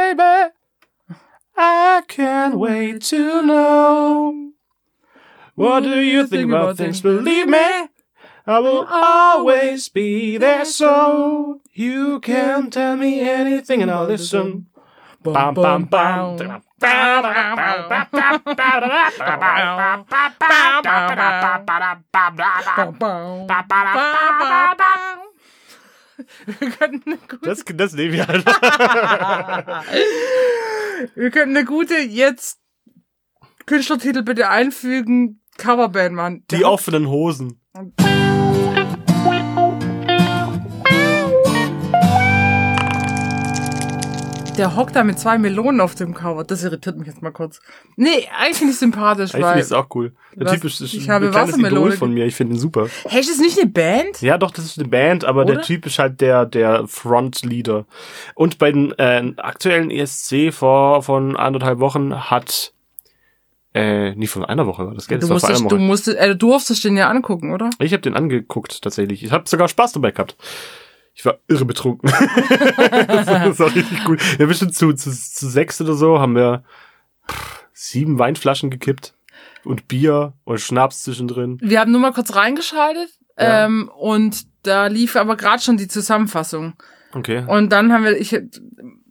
baby. I can't wait to know. What do you think about things? Believe me, I will always be there so you can tell me anything and I'll listen. Wir könnten eine gute, Das, das nehmen wir halt. wir könnten eine gute jetzt Künstlertitel bitte einfügen. Coverband, Mann. Die offenen Hosen. Der hockt da mit zwei Melonen auf dem Cover. Das irritiert mich jetzt mal kurz. Nee, eigentlich finde ich sympathisch, Ich finde weil. es auch cool. Der Was? Typ ist, ist Ich ein habe kleines Idol von mir. Ich finde ihn super. Hey, ist das nicht eine Band? Ja, doch, das ist eine Band, aber Oder? der Typ ist halt der, der Frontleader. Und bei den äh, aktuellen ESC vor von anderthalb Wochen hat äh, nie von einer Woche war das, gell? Du Das musstest, du musstest, äh, du durftest den ja angucken, oder? Ich habe den angeguckt tatsächlich. Ich habe sogar Spaß dabei gehabt. Ich war irre betrunken. das, war, das war richtig cool. Wir haben bestimmt zu, zu, zu sechs oder so haben wir pff, sieben Weinflaschen gekippt und Bier und Schnaps zwischendrin. Wir haben nur mal kurz reingeschaltet Ja. ähm, und da lief aber gerade schon die Zusammenfassung. Okay. Und dann haben wir, ich,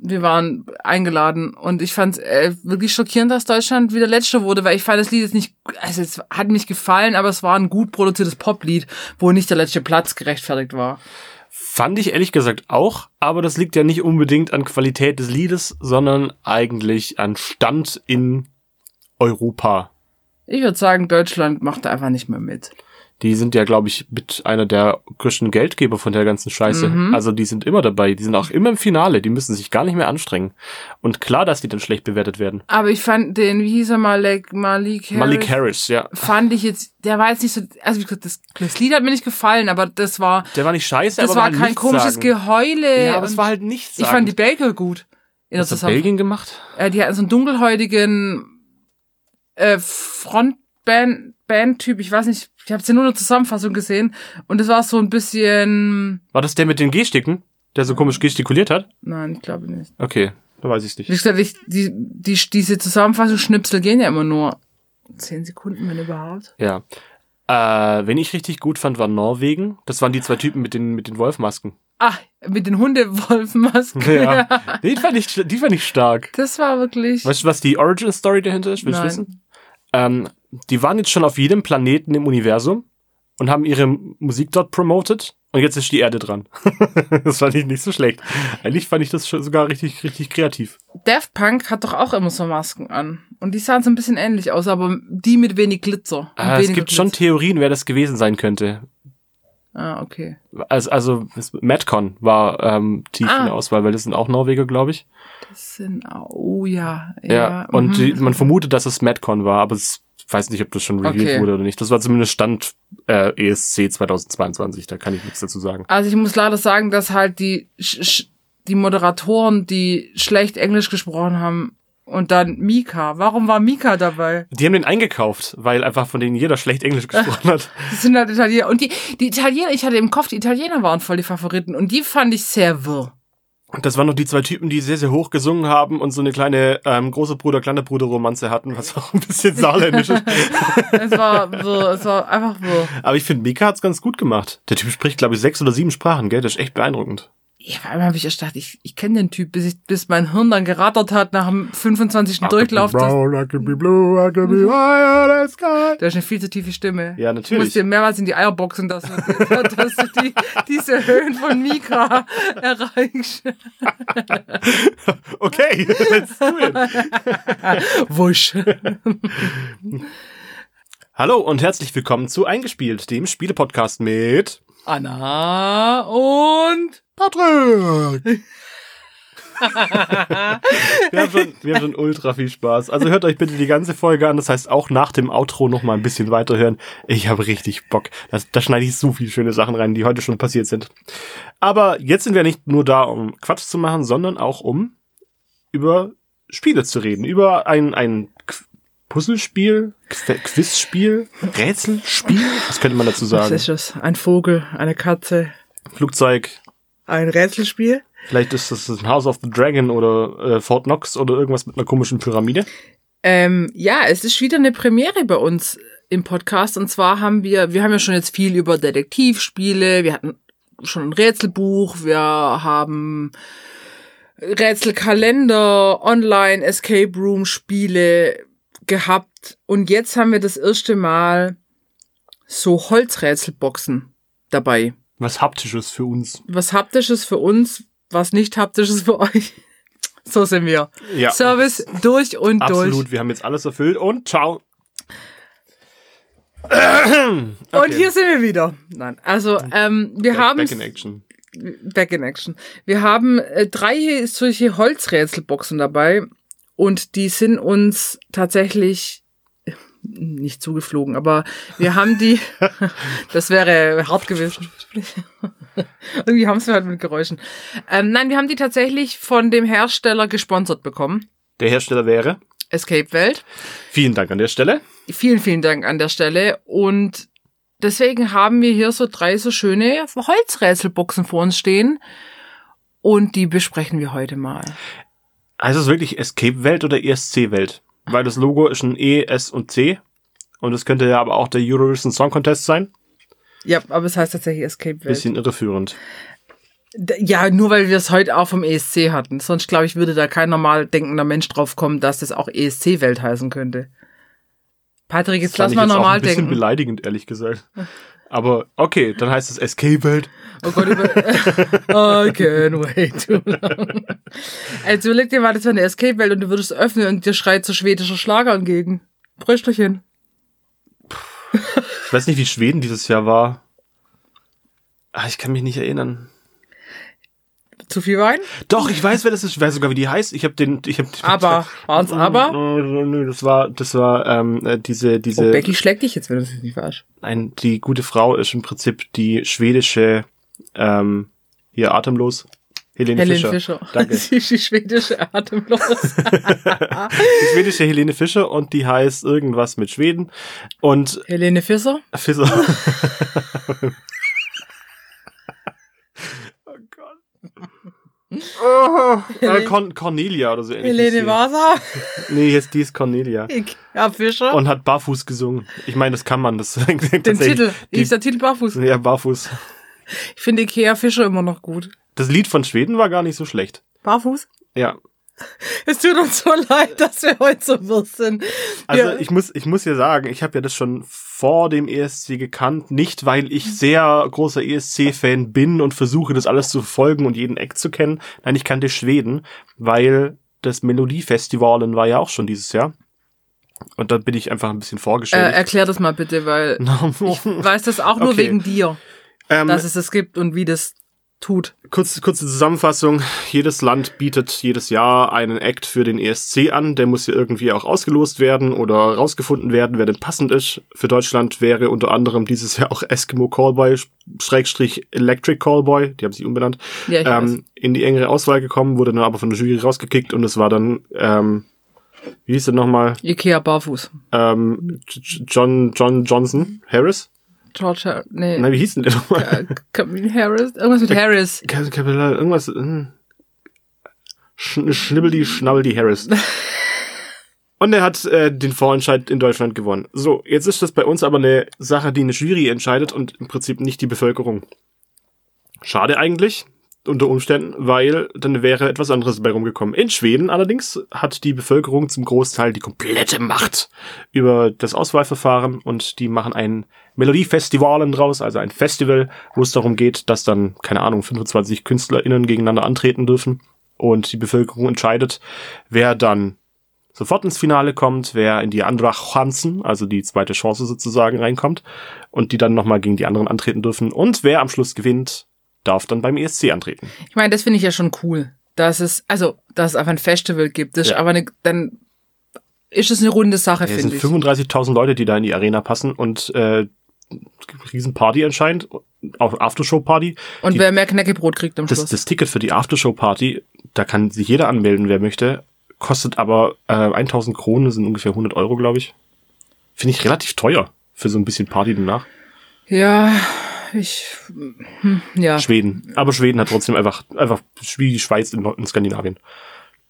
wir waren eingeladen und ich fand äh, wirklich schockierend, dass Deutschland wieder Letzter wurde, weil ich fand das Lied jetzt nicht, also es hat mich gefallen, aber es war ein gut produziertes Poplied, wo nicht der letzte Platz gerechtfertigt war. Fand ich ehrlich gesagt auch, aber das liegt ja nicht unbedingt an Qualität des Liedes, sondern eigentlich an Stand in Europa. Ich würde sagen, Deutschland macht einfach nicht mehr mit. Die sind ja, glaube ich, mit einer der größten Geldgeber von der ganzen Scheiße. Mhm. Also die sind immer dabei, die sind auch immer im Finale, die müssen sich gar nicht mehr anstrengen. Und klar, dass die dann schlecht bewertet werden. Aber ich fand den, wie hieß er, Malik, Malik Harris? Malik Harris, ja. Fand ich jetzt, der war jetzt nicht so, also wie gesagt, das, das Lied hat mir nicht gefallen, aber das war, Der war nicht scheiße, das aber war halt kein komisches sagen. Geheule. Ja, aber es war halt nichts. ich fand die Belgier gut. In Was hat Belgien gemacht? äh, die hatten so einen dunkelhäutigen äh, Frontband Bandtyp, ich weiß nicht, ich habe jetzt nur eine Zusammenfassung gesehen und es war so ein bisschen, War das der mit den Gestiken, der so komisch gestikuliert hat? nein, ich glaube nicht. Okay, da weiß ich Wie nicht. gesagt, ich, die, die, diese Zusammenfassungsschnipsel gehen ja immer nur zehn Sekunden, wenn überhaupt. Ja. Äh, wen ich richtig gut fand, war Norwegen. Das waren die zwei Typen mit den, mit den Wolfmasken. Ah, mit den Hundewolfmasken. Ja. die, fand ich, die fand ich stark. Das war wirklich. Weißt du, was die Origin Story dahinter ist? Willst du wissen? Ähm, die waren jetzt schon auf jedem Planeten im Universum und haben ihre Musik dort promoted. Und jetzt ist die Erde dran. das fand ich nicht so schlecht. Eigentlich fand ich das schon sogar richtig, richtig kreativ. Daft Punk hat doch auch immer so Masken an. Und die sahen so ein bisschen ähnlich aus, aber die mit wenig Glitzer. Äh, es gibt schon Glitzer. Theorien, wer das gewesen sein könnte. Ah, okay. Also, also Madcon war ähm, tief in Ah. der Auswahl, weil das sind auch Norweger, glaube ich. Das sind, oh ja. Ja, Ja, und mhm. die, man vermutet, dass es Madcon war, aber es, weiß nicht, ob das schon revealed Okay. wurde oder nicht. Das war zumindest Stand äh, ESC 2022, da kann ich nichts dazu sagen. Also ich muss leider sagen, dass halt die, die Moderatoren, die schlecht Englisch gesprochen haben, und dann Mika. Warum war Mika dabei? Die haben den eingekauft, weil einfach von denen jeder schlecht Englisch gesprochen hat. Das sind halt Italiener. Und die, die Italiener, ich hatte im Kopf, die Italiener waren voll die Favoriten. Und die fand ich sehr wirr. Und das waren noch die zwei Typen, die sehr, sehr hoch gesungen haben und so eine kleine ähm, große Bruder, kleine Bruder Romanze hatten, was auch ein bisschen saarländisch ist. Es war wirr, es war einfach wirr. Aber ich finde, Mika hat's ganz gut gemacht. Der Typ spricht, glaube ich, sechs oder sieben Sprachen, gell? Das ist echt beeindruckend. Ja, vor allem habe ich erst gedacht, ich, ich kenne den Typ, bis, ich, bis mein Hirn dann gerattert hat nach dem 25. Durchlauf. Brown, I could be blue, I could be higher than sky. der ist eine viel zu tiefe Stimme. Ja, Du musst natürlich. dir mehrmals in die Eier boxen, dass du, dass du die, diese Höhen von Mika erreichst. Okay, let's do it. Wusch. Hallo und herzlich willkommen zu Eingespielt, dem Spielepodcast mit Anna und Patrick. wir, haben schon, wir haben schon ultra viel Spaß. Also hört euch bitte die ganze Folge an. Das heißt auch nach dem Outro noch mal ein bisschen weiterhören. Ich habe richtig Bock. Das, da schneide ich so viele schöne Sachen rein, die heute schon passiert sind. Aber jetzt sind wir nicht nur da, um Quatsch zu machen, sondern auch um über Spiele zu reden. Über ein, ein Puzzlespiel, Qu- Quizspiel, Rätselspiel. Was könnte man dazu Was sagen? ist das? Ein Vogel, eine Katze, Flugzeug, ein Rätselspiel? Vielleicht ist das ein House of the Dragon oder äh, Fort Knox oder irgendwas mit einer komischen Pyramide. Ähm, ja, es ist wieder eine Premiere bei uns im Podcast. Und zwar haben wir, wir haben ja schon jetzt viel über Detektivspiele, wir hatten schon ein Rätselbuch, wir haben Rätselkalender, Online, Escape Room Spiele gehabt. Und jetzt haben wir das erste Mal so Holzrätselboxen dabei. Was Haptisches für uns. Was Haptisches für uns, was nicht Haptisches für euch. So sind wir. Ja. Service durch und Absolut, durch. wir haben jetzt alles erfüllt und ciao. Und hier sind wir wieder. Nein, also ähm, wir haben Back in Action. Back in Action. Wir haben äh, drei solche Holzrätselboxen dabei und die sind uns tatsächlich nicht zugeflogen, aber wir haben die, das wäre hart gewesen. Irgendwie haben wir halt mit Geräuschen. Ähm, nein, wir haben die tatsächlich von dem Hersteller gesponsert bekommen. Der Hersteller wäre. Escape Welt. Vielen Dank an der Stelle. Vielen, vielen Dank an der Stelle. Und deswegen haben wir hier so drei so schöne Holzrätselboxen vor uns stehen. Und die besprechen wir heute mal. Also ist es wirklich Escape-Welt oder ESC-Welt? Weil das Logo ist ein E, S und C. Und es könnte ja aber auch der Eurovision Song Contest sein. Ja, aber es heißt tatsächlich Escape Welt. Bisschen irreführend. Ja, nur weil wir es heute auch vom ESC hatten. Sonst, glaube ich, würde da kein normal denkender Mensch drauf kommen, dass das auch ESC-Welt heißen könnte. Patrick, jetzt lass Fand ich mal jetzt auch normal ein bisschen denken. beleidigend, ehrlich gesagt. Aber okay, dann heißt es Escape-Welt. Oh Gott, über I can't wait too long. Also überleg dir mal, das wäre eine Escape-Welt und du würdest öffnen und dir schreit so schwedischer Schlager entgegen. Brüsterchen. Ich weiß nicht, wie Schweden dieses Jahr war. Ah, ich kann mich nicht erinnern. Zu viel Wein? Doch, ich weiß, wer das ist. Ich weiß sogar, wie die heißt. Ich habe den, ich habe. Aber, waren's aber? Nö, das war, das war ähm, äh, diese, diese. Oh, Becky schlägt dich jetzt, wenn du es nicht verarsch. Nein, die gute Frau ist im Prinzip die schwedische, ähm, hier atemlos. Helene, Helene Fischer. Fischer. Danke. Sie ist die schwedische Atemlos. Die schwedische Helene Fischer und die heißt irgendwas mit Schweden. Und Helene Fischer? Fischer. oh Gott. Oh, äh, Con Cornelia oder so ähnlich. Helene. Vasa? Nee, jetzt die ist Cornelia. Ja, Fischer. Und hat barfuß gesungen. Ich meine, das kann man. Das Den Titel. Die, ist der Titel Barfuß? ja, barfuß. Ich finde Ikea Fischer immer noch gut. Das Lied von Schweden war gar nicht so schlecht. Barfuß? Ja. Es tut uns so leid, dass wir heute so wirr sind. Also Ja. ich muss, ich muss ja sagen, ich habe ja das schon vor dem ESC gekannt, nicht weil ich sehr großer ESC-Fan bin und versuche, das alles zu verfolgen und jeden Eck zu kennen. Nein, ich kannte Schweden, weil das Melodiefestivalen war ja auch schon dieses Jahr. Und da bin ich einfach ein bisschen Äh, vorgestellt. erklär das mal bitte, weil ich weiß das auch nur Okay. wegen dir, ähm, dass es das gibt und wie das tut. Kurz, kurze Zusammenfassung. Jedes Land bietet jedes Jahr einen Act für den ESC an. Der muss ja irgendwie auch ausgelost werden oder rausgefunden werden, wer denn passend ist. Für Deutschland wäre unter anderem dieses Jahr auch Eskimo Callboy, Schrägstrich Electric Callboy, die haben sich umbenannt, Ja, ähm, in die engere Auswahl gekommen, wurde dann aber von der Jury rausgekickt und es war dann, ähm, wie hieß der nochmal? Ikea Barfuß. Ähm, John, John Johnson Harris? George nee. Nein, wie hieß denn der nochmal? Camille Harris? Irgendwas mit Harris. Kapital, irgendwas. hm. Sch Schnibbeldi, Schnabbeldi Harris. Und er hat äh, den Vorentscheid in Deutschland gewonnen. So, jetzt ist das bei uns aber eine Sache, die eine Jury entscheidet und im Prinzip nicht die Bevölkerung. Schade eigentlich, unter Umständen, weil dann wäre etwas anderes dabei rumgekommen. In Schweden allerdings hat die Bevölkerung zum Großteil die komplette Macht über das Auswahlverfahren und die machen ein Melodiefestivalen draus, also ein Festival, wo es darum geht, dass dann, keine Ahnung, 25 KünstlerInnen gegeneinander antreten dürfen und die Bevölkerung entscheidet, wer dann sofort ins Finale kommt, wer in die andere Chancen, also die zweite Chance sozusagen reinkommt und die dann nochmal gegen die anderen antreten dürfen und wer am Schluss gewinnt, darf dann beim ESC antreten. Ich meine, das finde ich ja schon cool, dass es, also, dass es einfach ein Festival gibt. Das ist Ja. aber eine, dann ist es eine runde Sache, Es sind finde ich. 35.000 Leute, die da in die Arena passen und äh, Riesenparty anscheinend, auch Aftershow-Party. Und die- wer mehr Knäckebrot kriegt am Das, Schluss. das Ticket für die Aftershow-Party, da kann sich jeder anmelden, wer möchte, kostet aber äh, 1000 Kronen, sind ungefähr 100 Euro, glaube ich. Finde ich relativ teuer für so ein bisschen Party danach. ja, ich, hm, ja. Schweden. Aber Schweden hat trotzdem einfach, einfach wie die Schweiz in, in Skandinavien.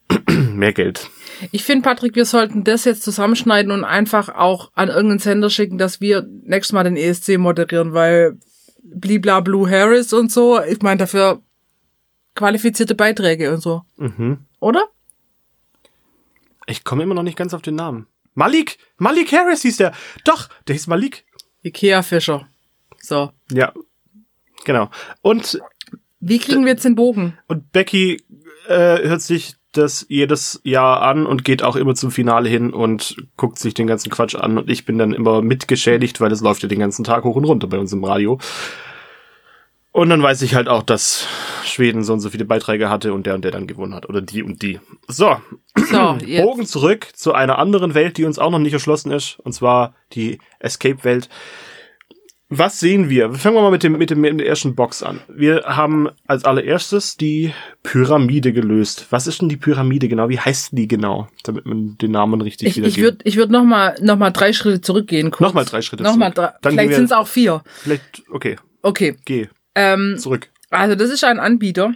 Mehr Geld. Ich finde, Patrick, wir sollten das jetzt zusammenschneiden und einfach auch an irgendeinen Sender schicken, dass wir nächstes Mal den ESC moderieren, weil blibla Blue Harris und so, ich meine dafür qualifizierte Beiträge und so. Mhm. Oder? Ich komme immer noch nicht ganz auf den Namen. Malik! Malik Harris hieß der. Doch, der hieß Malik. Ikea Fischer. So. Ja. Genau. Und, Wie kriegen wir jetzt den Bogen? und Becky äh, hört sich das jedes Jahr an und geht auch immer zum Finale hin und guckt sich den ganzen Quatsch an und ich bin dann immer mitgeschädigt, weil es läuft ja den ganzen Tag hoch und runter bei uns im Radio. Und dann weiß ich halt auch, dass Schweden so und so viele Beiträge hatte und der und der dann gewonnen hat. Oder die und die. So, So, jetzt. Bogen zurück zu einer anderen Welt, die uns auch noch nicht erschlossen ist, und zwar die Escape-Welt. Was sehen wir? Fangen wir mal mit dem, mit dem, mit der ersten Box an. Wir haben als allererstes die Pyramide gelöst. Was ist denn die Pyramide genau? Wie heißt die genau? Damit man den Namen richtig Ich, ich wiedergeben. würde ich würd noch mal noch mal drei Schritte zurückgehen. Kurz. Nochmal drei Schritte Nochmal zurück. drei. Dann Vielleicht sind es auch vier. Vielleicht, okay, Okay. geh Ähm, zurück. Also das ist ein Anbieter,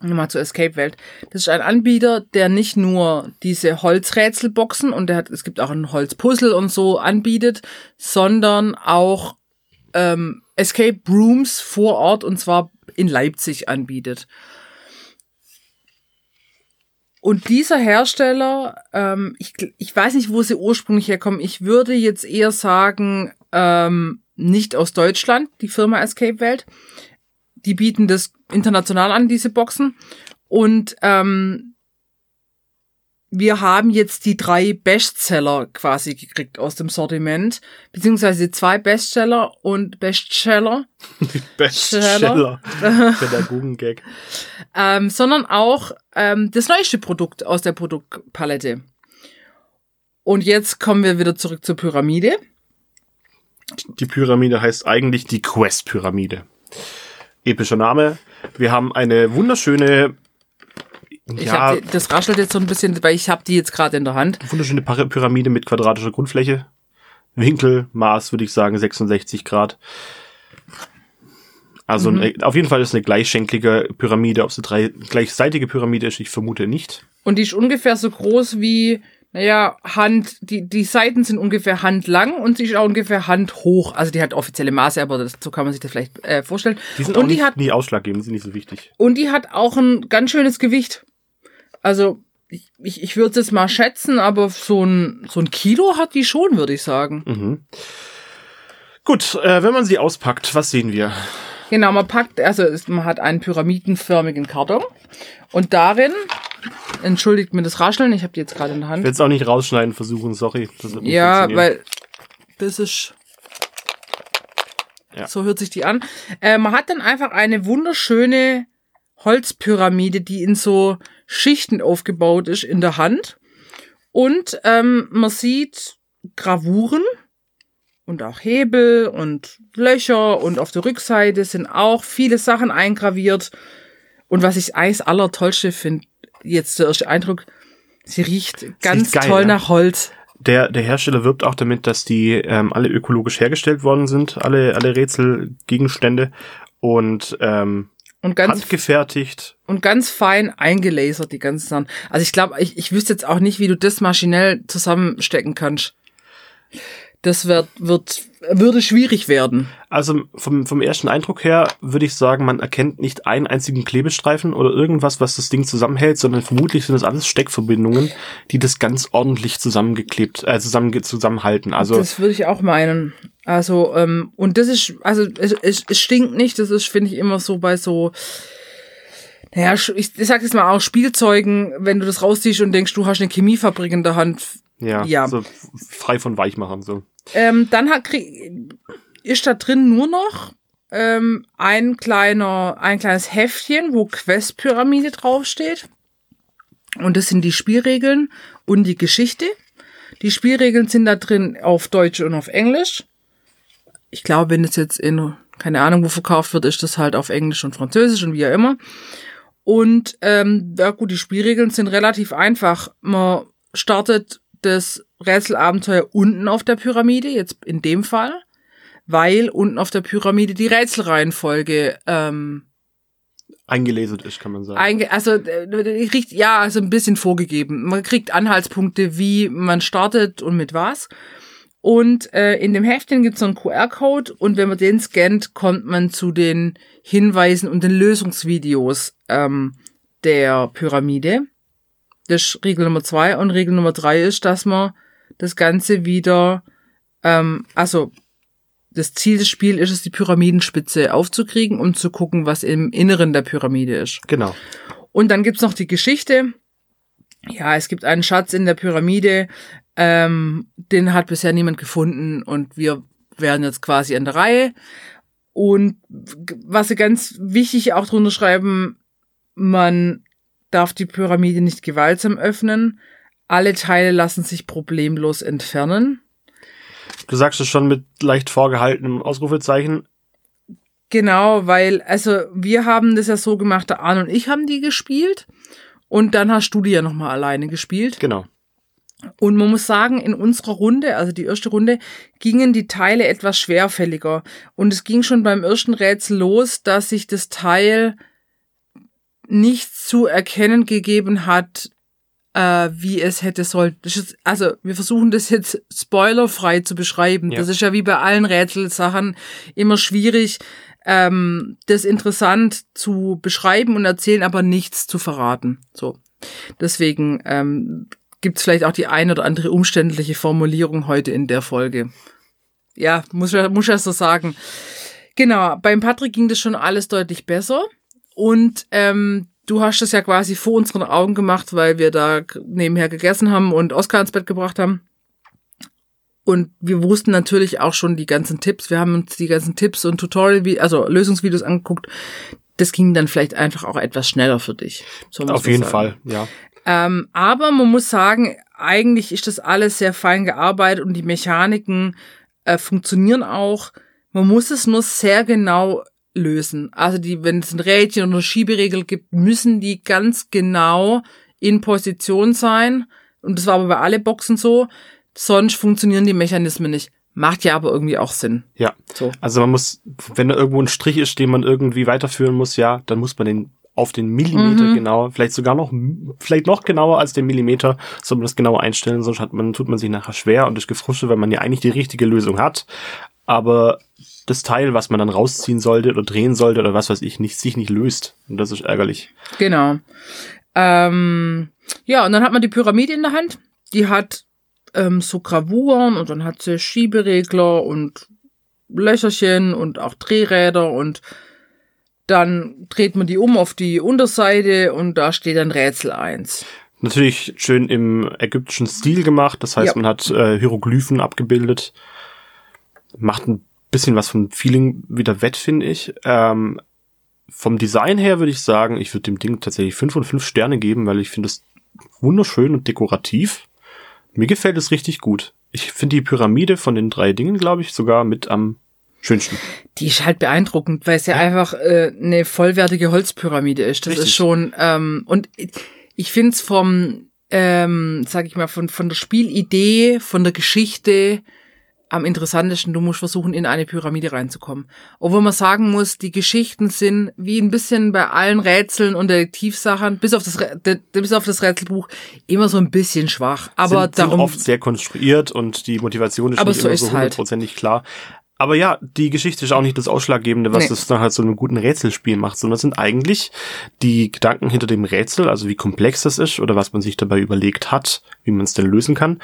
nochmal zur Escape-Welt, das ist ein Anbieter, der nicht nur diese Holzrätselboxen und der hat, es gibt auch ein Holzpuzzle und so anbietet, sondern auch ähm, Escape Rooms vor Ort und zwar in Leipzig anbietet. Und dieser Hersteller, ähm, ich, ich weiß nicht, wo sie ursprünglich herkommen. Ich würde jetzt eher sagen, ähm, nicht aus Deutschland, die Firma Escape Welt. Die bieten das international an, diese Boxen. Und ähm, wir haben jetzt die drei Bestseller quasi gekriegt aus dem Sortiment, beziehungsweise zwei Bestseller und Bestseller, Bestseller. Pädagogengag. ähm, sondern auch ähm, das neueste Produkt aus der Produktpalette. Und jetzt kommen wir wieder zurück zur Pyramide. Die Pyramide heißt eigentlich die Quest-Pyramide. Epischer Name. Wir haben eine wunderschöne, Ich ja, hab die, das raschelt jetzt so ein bisschen, weil ich habe die jetzt gerade in der Hand. wunderschöne Pyramide mit quadratischer Grundfläche. Winkel, Maß würde ich sagen 66 Grad. Also eine, auf jeden Fall ist eine gleichschenklige Pyramide. Ob es eine drei, gleichseitige Pyramide ist, ich vermute nicht. Und die ist ungefähr so groß wie, naja, Hand, die, die Seiten sind ungefähr handlang und sie ist auch ungefähr handhoch. Also die hat offizielle Maße, aber das, so kann man sich das vielleicht äh, vorstellen. Die sind und auch die nicht, hat nie ausschlaggebend, sind nicht so wichtig. Und die hat auch ein ganz schönes Gewicht. Also, ich, ich, ich würde es jetzt mal schätzen, aber so ein, so ein Kilo hat die schon, würde ich sagen. Mhm. Gut, äh, wenn man sie auspackt, was sehen wir? Genau, man packt, also es- man hat einen pyramidenförmigen Karton und darin, entschuldigt mir das Rascheln, ich habe die jetzt gerade in der Ich Hand. will es auch nicht rausschneiden versuchen, sorry. Ja, weil das ist. Ja. So hört sich die an. Äh, man hat dann einfach eine wunderschöne Holzpyramide, die in so Schichten aufgebaut ist, in der Hand. Und ähm, man sieht Gravuren und auch Hebel und Löcher und auf der Rückseite sind auch viele Sachen eingraviert. Und was ich eigentlich das Allertollste finde, jetzt der erste Eindruck, sie riecht ganz geil, toll nach Holz. Der, der Hersteller wirbt auch damit, dass die ähm, alle ökologisch hergestellt worden sind, alle, alle Rätselgegenstände und ähm, Und ganz handgefertigt. und ganz fein eingelasert, die ganzen Sachen. Also ich glaube, ich, ich wüsste jetzt auch nicht, wie du das maschinell zusammenstecken kannst. Das wird, wird, würde schwierig werden. Also vom, vom ersten Eindruck her würde ich sagen, man erkennt nicht einen einzigen Klebestreifen oder irgendwas, was das Ding zusammenhält, sondern vermutlich sind das alles Steckverbindungen, die das ganz ordentlich zusammengeklebt, äh, zusammen, zusammenhalten. Also das würde ich auch meinen. Also, ähm, und das ist, also es, es, es stinkt nicht, das ist, finde ich, immer so bei so, naja, ich, ich sag jetzt mal auch Spielzeugen, wenn du das rausziehst und denkst, du hast eine Chemiefabrik in der Hand, ja, ja. so frei von Weichmachern so. Ähm, dann hat, ist da drin nur noch ähm, ein kleiner, ein kleines Heftchen, wo Quest-Pyramide draufsteht. Und das sind die Spielregeln und die Geschichte. Die Spielregeln sind da drin auf Deutsch und auf Englisch. Ich glaube, wenn es jetzt in, keine Ahnung, wo verkauft wird, ist das halt auf Englisch und Französisch und wie auch immer. Und ähm, ja gut, die Spielregeln sind relativ einfach. Man startet das Rätselabenteuer unten auf der Pyramide, jetzt in dem Fall, weil unten auf der Pyramide die Rätselreihenfolge ähm, Eingelesen ist, kann man sagen. Einge also äh, kriegt ja also ein bisschen vorgegeben. Man kriegt Anhaltspunkte, wie man startet und mit was. Und äh, in dem Heftchen gibt es so einen QR-Code und wenn man den scannt, kommt man zu den Hinweisen und den Lösungsvideos ähm, der Pyramide. Das ist Regel Nummer zwei und Regel Nummer drei ist, dass man das Ganze wieder, ähm, also das Ziel des Spiels ist es, die Pyramidenspitze aufzukriegen und zu gucken, was im Inneren der Pyramide ist. Genau. Und dann gibt's noch die Geschichte. Ja, es gibt einen Schatz in der Pyramide, ähm, den hat bisher niemand gefunden und wir werden jetzt quasi an der Reihe. Und was sie ganz wichtig auch drunter schreiben, man darf die Pyramide nicht gewaltsam öffnen. Alle Teile lassen sich problemlos entfernen. Du sagst es schon mit leicht vorgehaltenem Ausrufezeichen. Genau, weil, also wir haben das ja so gemacht, der Arne und ich haben die gespielt und dann hast du die ja nochmal alleine gespielt. Genau. Und man muss sagen, in unserer Runde, also die erste Runde, gingen die Teile etwas schwerfälliger. Und es ging schon beim ersten Rätsel los, dass sich das Teil nicht zu erkennen gegeben hat, äh, wie es hätte sollen. also wir versuchen das jetzt spoilerfrei zu beschreiben. Ja. Das ist ja wie bei allen Rätselsachen immer schwierig, ähm, das interessant zu beschreiben und erzählen, aber nichts zu verraten. So. Deswegen ähm, gibt es vielleicht auch die ein oder andere umständliche Formulierung heute in der Folge. Ja, muss, muss ich ja so sagen. Genau, beim Patrick ging das schon alles deutlich besser. Und ähm, du hast das ja quasi vor unseren Augen gemacht, weil wir da nebenher gegessen haben und Oskar ins Bett gebracht haben. Und wir wussten natürlich auch schon die ganzen Tipps. Wir haben uns die ganzen Tipps und Tutorial, also Lösungsvideos angeguckt. Das ging dann vielleicht einfach auch etwas schneller für dich. So Auf jeden sagen. Fall, ja. Ähm, aber man muss sagen, eigentlich ist das alles sehr fein gearbeitet und die Mechaniken äh, funktionieren auch. Man muss es nur sehr genau lösen. Also die, wenn es ein Rädchen oder eine Schieberegel gibt, müssen die ganz genau in Position sein. Und das war aber bei alle Boxen so. Sonst funktionieren die Mechanismen nicht. Macht ja aber irgendwie auch Sinn. Ja. So. Also man muss, wenn da irgendwo ein Strich ist, den man irgendwie weiterführen muss, ja, dann muss man den auf den Millimeter mhm. genau, vielleicht sogar noch, vielleicht noch genauer als den Millimeter, soll man das genauer einstellen, sonst hat man, tut man sich nachher schwer und ist gefrustet, weil man ja eigentlich die richtige Lösung hat. Aber das Teil, was man dann rausziehen sollte oder drehen sollte oder was weiß ich, nicht, sich nicht löst. Und das ist ärgerlich. Genau. Ähm, ja, und dann hat man die Pyramide in der Hand. Die hat ähm, so Gravuren und dann hat sie Schieberegler und Löcherchen und auch Drehräder und dann dreht man die um auf die Unterseite und da steht dann Rätsel 1. Natürlich schön im ägyptischen Stil gemacht. Das heißt, ja. man hat äh, Hieroglyphen abgebildet. Macht ein bisschen was vom Feeling wieder wett, finde ich. Ähm, vom Design her würde ich sagen, ich würde dem Ding tatsächlich fünf und fünf Sterne geben, weil ich finde es wunderschön und dekorativ. Mir gefällt es richtig gut. Ich finde die Pyramide von den drei Dingen, glaube ich, sogar mit am schönsten. Die ist halt beeindruckend, weil es ja, ja. einfach äh, eine vollwertige Holzpyramide ist. Das richtig. ist schon ähm, und ich finde es vom, ähm, sag ich mal, von von der Spielidee, von der Geschichte am interessantesten. Du musst versuchen, in eine Pyramide reinzukommen. Obwohl man sagen muss, die Geschichten sind wie ein bisschen bei allen Rätseln und Detektivsachen, bis auf das, bis auf das Rätselbuch, immer so ein bisschen schwach. Aber sind, darum. Sind oft sehr konstruiert und die Motivation ist aber nicht so immer so halt. hundertprozentig halt. klar. Aber ja, die Geschichte ist auch nicht das Ausschlaggebende, was nee. das dann halt so einem guten Rätselspiel macht, sondern es sind eigentlich die Gedanken hinter dem Rätsel, also wie komplex das ist oder was man sich dabei überlegt hat, wie man es denn lösen kann.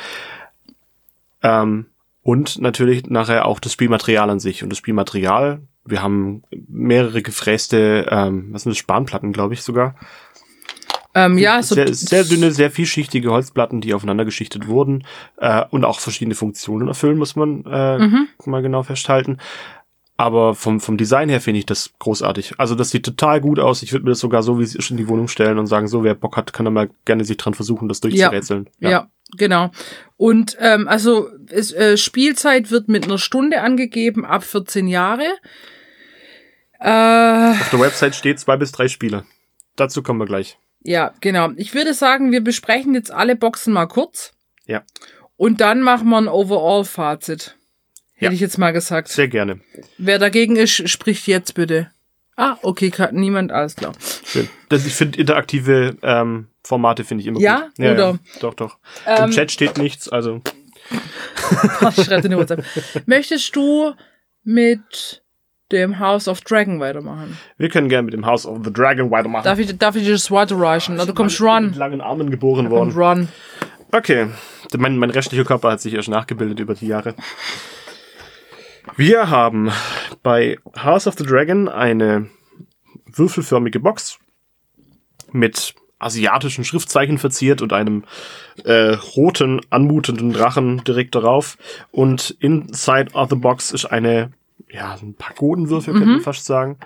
Ähm, und natürlich nachher auch das Spielmaterial an sich. Und das Spielmaterial, wir haben mehrere gefräste, ähm, was sind das, Spanplatten, glaube ich sogar. Ähm, ja, so sehr, sehr dünne, sehr vielschichtige Holzplatten, die aufeinander geschichtet wurden äh, und auch verschiedene Funktionen erfüllen, muss man äh, mhm. mal genau festhalten. Aber vom, vom Design her finde ich das großartig. Also das sieht total gut aus. Ich würde mir das sogar so, wie es ist, in die Wohnung stellen und sagen, so wer Bock hat, kann da mal gerne sich dran versuchen, das durchzurätseln. Ja, ja. ja genau. Und ähm, also es, äh, Spielzeit wird mit einer Stunde angegeben, ab 14 Jahre. Äh, Auf der Website steht zwei bis drei Spiele. Dazu kommen wir gleich. Ja, genau. Ich würde sagen, wir besprechen jetzt alle Boxen mal kurz. Ja. Und dann machen wir ein Overall-Fazit. Hätte ich jetzt mal gesagt. Sehr gerne. Wer dagegen ist, spricht jetzt bitte. Ah, okay, niemand, alles klar. Schön. Das, ich finde interaktive ähm, Formate finde ich immer Ja? gut. Ja, Oder? ja, doch, doch. Ähm, Im Chat steht nichts, also Ich schreibe dir eine WhatsApp. Möchtest du mit dem House of Dragon weitermachen? wir können gerne mit dem House of the Dragon weitermachen. Darf ich, darf ich dir das weiterreichen? Oder du kommst Mit run. langen Armen geboren Und worden. run. Okay. Mein, mein restlicher Körper hat sich erst nachgebildet über die Jahre. Wir haben bei House of the Dragon eine würfelförmige Box mit asiatischen Schriftzeichen verziert und einem äh, roten, anmutenden Drachen direkt darauf. Und inside of the box ist eine, ja, ein Pagodenwürfel, könnte man fast sagen.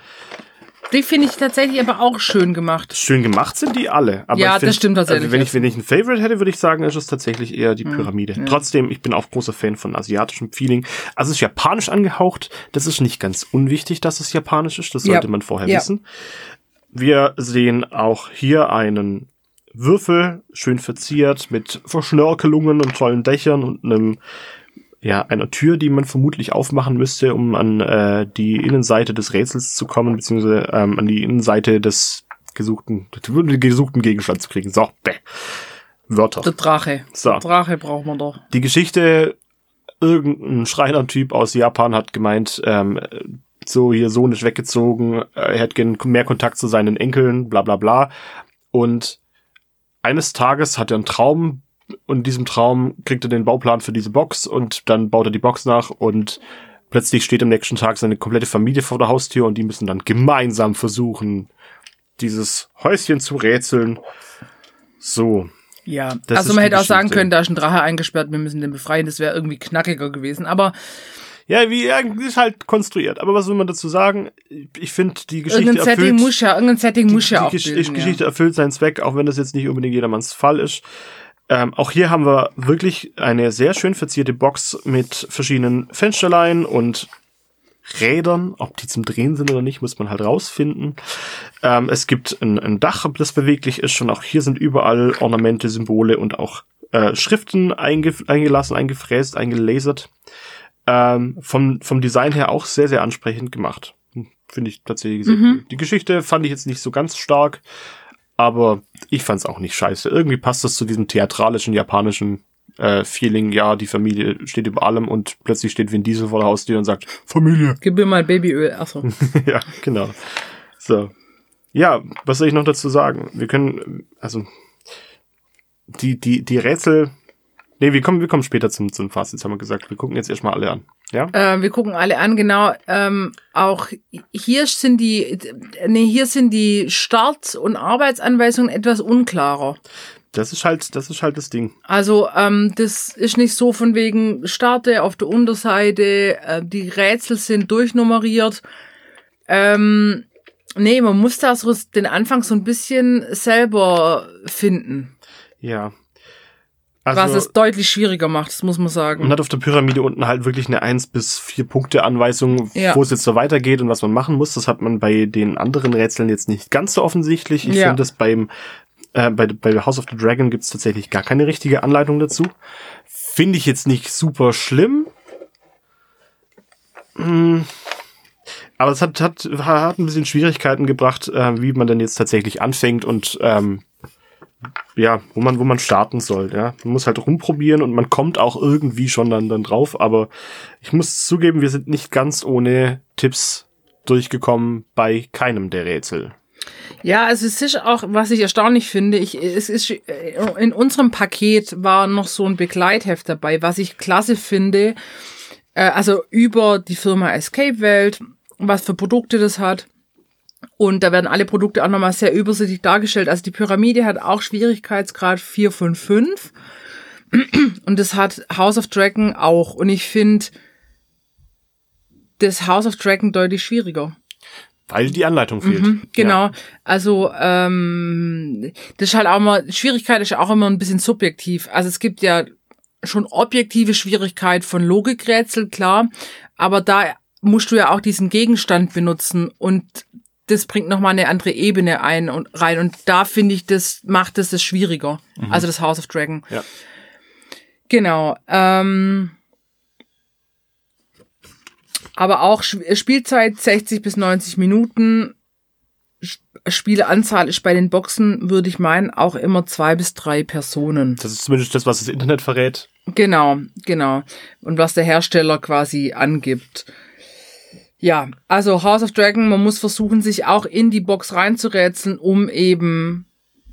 Die finde ich tatsächlich aber auch schön gemacht. Schön gemacht sind die alle. Aber Ja, find, das stimmt tatsächlich Also wenn ich, wenn ich ein Favorite hätte, würde ich sagen, ist es tatsächlich eher die Pyramide. Trotzdem, ich bin auch großer Fan von asiatischem Feeling. Also es ist japanisch angehaucht. Das ist nicht ganz unwichtig, dass es japanisch ist. Das Ja. sollte man vorher Ja. wissen. Wir sehen auch hier einen Würfel, schön verziert, mit Verschnörkelungen und tollen Dächern und einem ja, einer Tür, die man vermutlich aufmachen müsste, um an äh, die Innenseite des Rätsels zu kommen, beziehungsweise ähm, an die Innenseite des gesuchten, gesuchten Gegenstand zu kriegen. So, bäh. Wörter. Der Drache. So. Der Drache braucht man doch. Die Geschichte, irgendein Schreinertyp aus Japan hat gemeint, ähm, so, ihr Sohn ist weggezogen, er hätte gern mehr Kontakt zu seinen Enkeln, bla bla bla. Und eines Tages hat er einen Traum und in diesem Traum kriegt er den Bauplan für diese Box und dann baut er die Box nach und plötzlich steht am nächsten Tag seine komplette Familie vor der Haustür und die müssen dann gemeinsam versuchen, dieses Häuschen zu rätseln. So. Ja, Das also man die hätte auch sagen können, da ist ein Drache eingesperrt, wir müssen den befreien, das wäre irgendwie knackiger gewesen. Aber Ja, wie ist halt konstruiert. Aber was soll man dazu sagen? Ich finde, die Geschichte irgendein Setting erfüllt, muss ja, irgendein Setting muss ja die auch Gesch bilden, Geschichte ja. erfüllt seinen Zweck, auch wenn das jetzt nicht unbedingt jedermanns Fall ist. Ähm, auch hier haben wir wirklich eine sehr schön verzierte Box mit verschiedenen Fensterlein und Rädern. Ob die zum Drehen sind oder nicht, muss man halt rausfinden. Ähm, es gibt ein, ein Dach, das beweglich ist. Und auch hier sind überall Ornamente, Symbole und auch äh, Schriften einge eingelassen, eingefräst, eingelasert. Ähm, vom, vom Design her auch sehr, sehr ansprechend gemacht. Hm, Finde ich tatsächlich cool. Die Geschichte fand ich jetzt nicht so ganz stark, aber ich fand's auch nicht scheiße. Irgendwie passt das zu diesem theatralischen japanischen äh, Feeling. Ja, die Familie steht über allem und plötzlich steht Vin Diesel vor der Haustür und sagt, Familie. Gib mir mal Babyöl. Achso. ja, genau. So. Ja, was soll ich noch dazu sagen? Wir können, also, die, die, die Rätsel, nee, wir kommen, wir kommen später zum, zum Fazit, haben wir gesagt. Wir gucken jetzt erstmal alle an. Ja? Äh, wir gucken alle an, genau. Ähm, auch hier sind die, nee, hier sind die Start- und Arbeitsanweisungen etwas unklarer. Das ist halt, das ist halt das Ding. Also ähm, das ist nicht so von wegen Starte auf der Unterseite, äh, die Rätsel sind durchnummeriert. Ähm, nee, man muss da so den Anfang so ein bisschen selber finden, Ja. Was Also, es deutlich schwieriger macht, das muss man sagen. man hat auf der Pyramide unten halt wirklich eine 1 bis 4 Punkte Anweisung, Ja. wo es jetzt so weitergeht und was man machen muss. Das hat man bei den anderen Rätseln jetzt nicht ganz so offensichtlich. Ich Ja. finde das beim äh, bei, bei House of the Dragon gibt's tatsächlich gar keine richtige Anleitung dazu. Finde ich jetzt nicht super schlimm. Hm. Aber es hat, hat, hat ein bisschen Schwierigkeiten gebracht, äh, wie man denn jetzt tatsächlich anfängt und ähm, ja, wo man, wo man starten soll, ja. Man muss halt rumprobieren und man kommt auch irgendwie schon dann, dann drauf, aber ich muss zugeben, wir sind nicht ganz ohne Tipps durchgekommen bei keinem der Rätsel. Ja, also es ist auch, was ich erstaunlich finde, ich, es ist, äh, in unserem Paket war noch so ein Begleitheft dabei, was ich klasse finde, äh, also über die Firma Escape Welt, was für Produkte das hat. Und da werden alle Produkte auch nochmal sehr übersichtlich dargestellt. Also die Pyramide hat auch Schwierigkeitsgrad 4 von 5. Und das hat House of Dragon auch. Und ich finde das House of Dragon deutlich schwieriger. Weil die Anleitung fehlt. Genau. Ja. Also ähm, das ist halt auch mal Schwierigkeit ist ja auch immer ein bisschen subjektiv. Also es gibt ja schon objektive Schwierigkeit von Logikrätsel, klar, aber da musst du ja auch diesen Gegenstand benutzen und das bringt noch mal eine andere Ebene ein und rein und da finde ich das macht es das schwieriger. Also das House of Dragon. Ja. Genau. Ähm, Aber auch Spielzeit 60 bis 90 Minuten. Spieleanzahl ist bei den Boxen, würde ich meinen, auch immer zwei bis drei Personen. Das ist zumindest das, was das Internet verrät. Genau, genau. Und was der Hersteller quasi angibt. Ja, also House of Dragon, man muss versuchen, sich auch in die Box reinzurätseln, um eben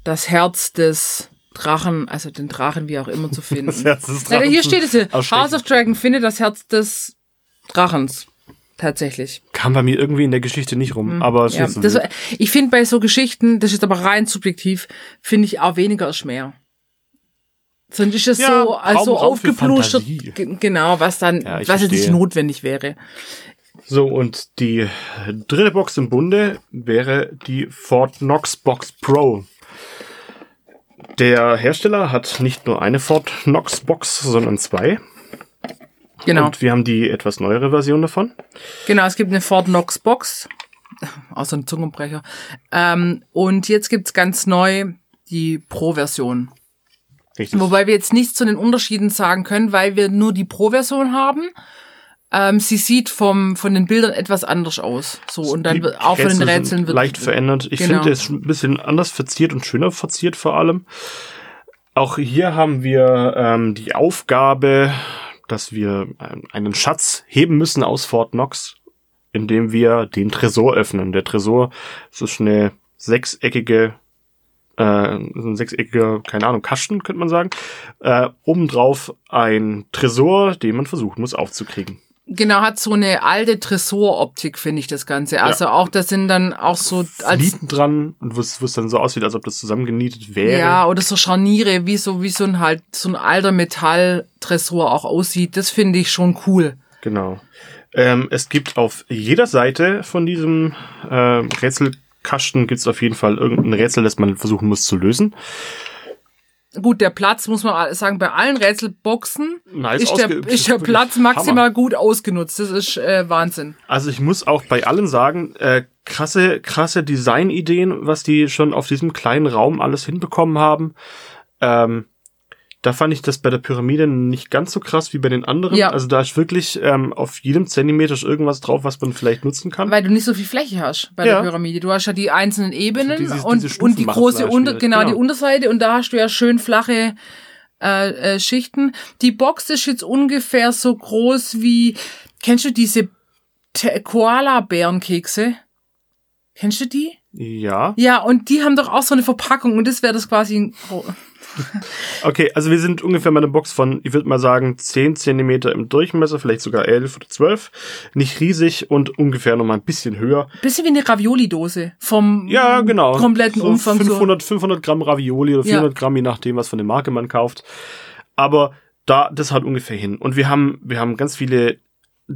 das Herz des Drachen, also den Drachen wie auch immer zu finden. Das Herz des Ja, Drachen hier zu steht es hier. House of Dragon findet das Herz des Drachens. Tatsächlich. Kam bei mir irgendwie in der Geschichte nicht rum, aber es Hm. Ja, das, ich finde bei so Geschichten, das ist aber rein subjektiv, finde ich auch weniger ist mehr. Sonst ist es Ja, so, also aufgeplustert, genau, was dann, Ja, was jetzt nicht notwendig wäre. So, und die dritte Box im Bunde wäre die Fort Knox Box Pro. Der Hersteller hat nicht nur eine Fort Knox Box, sondern zwei. Genau, Und wir haben die etwas neuere Version davon. genau, es gibt eine Ford Knox Box, außer ein Zungenbrecher. Ähm, und jetzt gibt's ganz neu die Pro-Version. Richtig. Wobei wir jetzt nichts zu den Unterschieden sagen können, weil wir nur die Pro-Version haben. Ähm, sie sieht vom, von den Bildern etwas anders aus. So, und dann Die wird, auch von den Rätseln wird. leicht verändert. Ich Genau. finde es ein bisschen anders verziert und schöner verziert vor allem. Auch hier haben wir ähm, die Aufgabe, dass wir ähm, einen Schatz heben müssen aus Fort Knox, indem wir den Tresor öffnen. Der Tresor ist eine sechseckige, äh, ein sechseckiger, keine Ahnung, Kasten, könnte man sagen. Äh, obendrauf ein Tresor, den man versuchen muss aufzukriegen. Genau, hat so eine alte Tresoroptik, finde ich, das Ganze. Also auch, das sind dann auch so als, Nieten dran, und wo es dann so aussieht, als ob das zusammengenietet wäre. ja, oder so Scharniere, wie so, wie so ein halt, so ein alter Metalltresor auch aussieht. Das finde ich schon cool. Genau. Ähm, es gibt auf jeder Seite von diesem äh, Rätselkasten gibt es auf jeden Fall irgendein Rätsel, das man versuchen muss zu lösen. Gut, der Platz, muss man sagen, bei allen Rätselboxen Nice ist, der, ist der Platz Hammer. maximal gut ausgenutzt. Das ist äh, Wahnsinn. Also ich muss auch bei allen sagen, äh, krasse, krasse Designideen, was die schon auf diesem kleinen Raum alles hinbekommen haben. Ähm, da fand ich das bei der Pyramide nicht ganz so krass wie bei den anderen. Ja. Also da ist wirklich ähm, auf jedem Zentimeter irgendwas drauf, was man vielleicht nutzen kann. Weil du nicht so viel Fläche hast bei Ja. der Pyramide. Du hast ja die einzelnen Ebenen Dieses- und, diese und die große Unter, genau, Genau. die Unterseite und da hast du ja schön flache äh, äh, Schichten. Die Box ist jetzt ungefähr so groß wie, kennst du diese Koala-Bärenkekse? Kennst du die? ja. Ja, und die haben doch auch so eine Verpackung und das wäre das quasi ein, Okay, also wir sind ungefähr bei einer Box von, ich würde mal sagen, 10 Zentimeter im Durchmesser, vielleicht sogar 11 oder 12. Nicht riesig und ungefähr noch mal ein bisschen höher. bisschen wie eine Ravioli-Dose vom Ja, genau. kompletten so Umfang. so. 500, 500 Gramm Ravioli oder Ja. 400 Gramm, je nachdem, was von der Marke man kauft. Aber da, das hat ungefähr hin. Und wir haben, wir haben ganz viele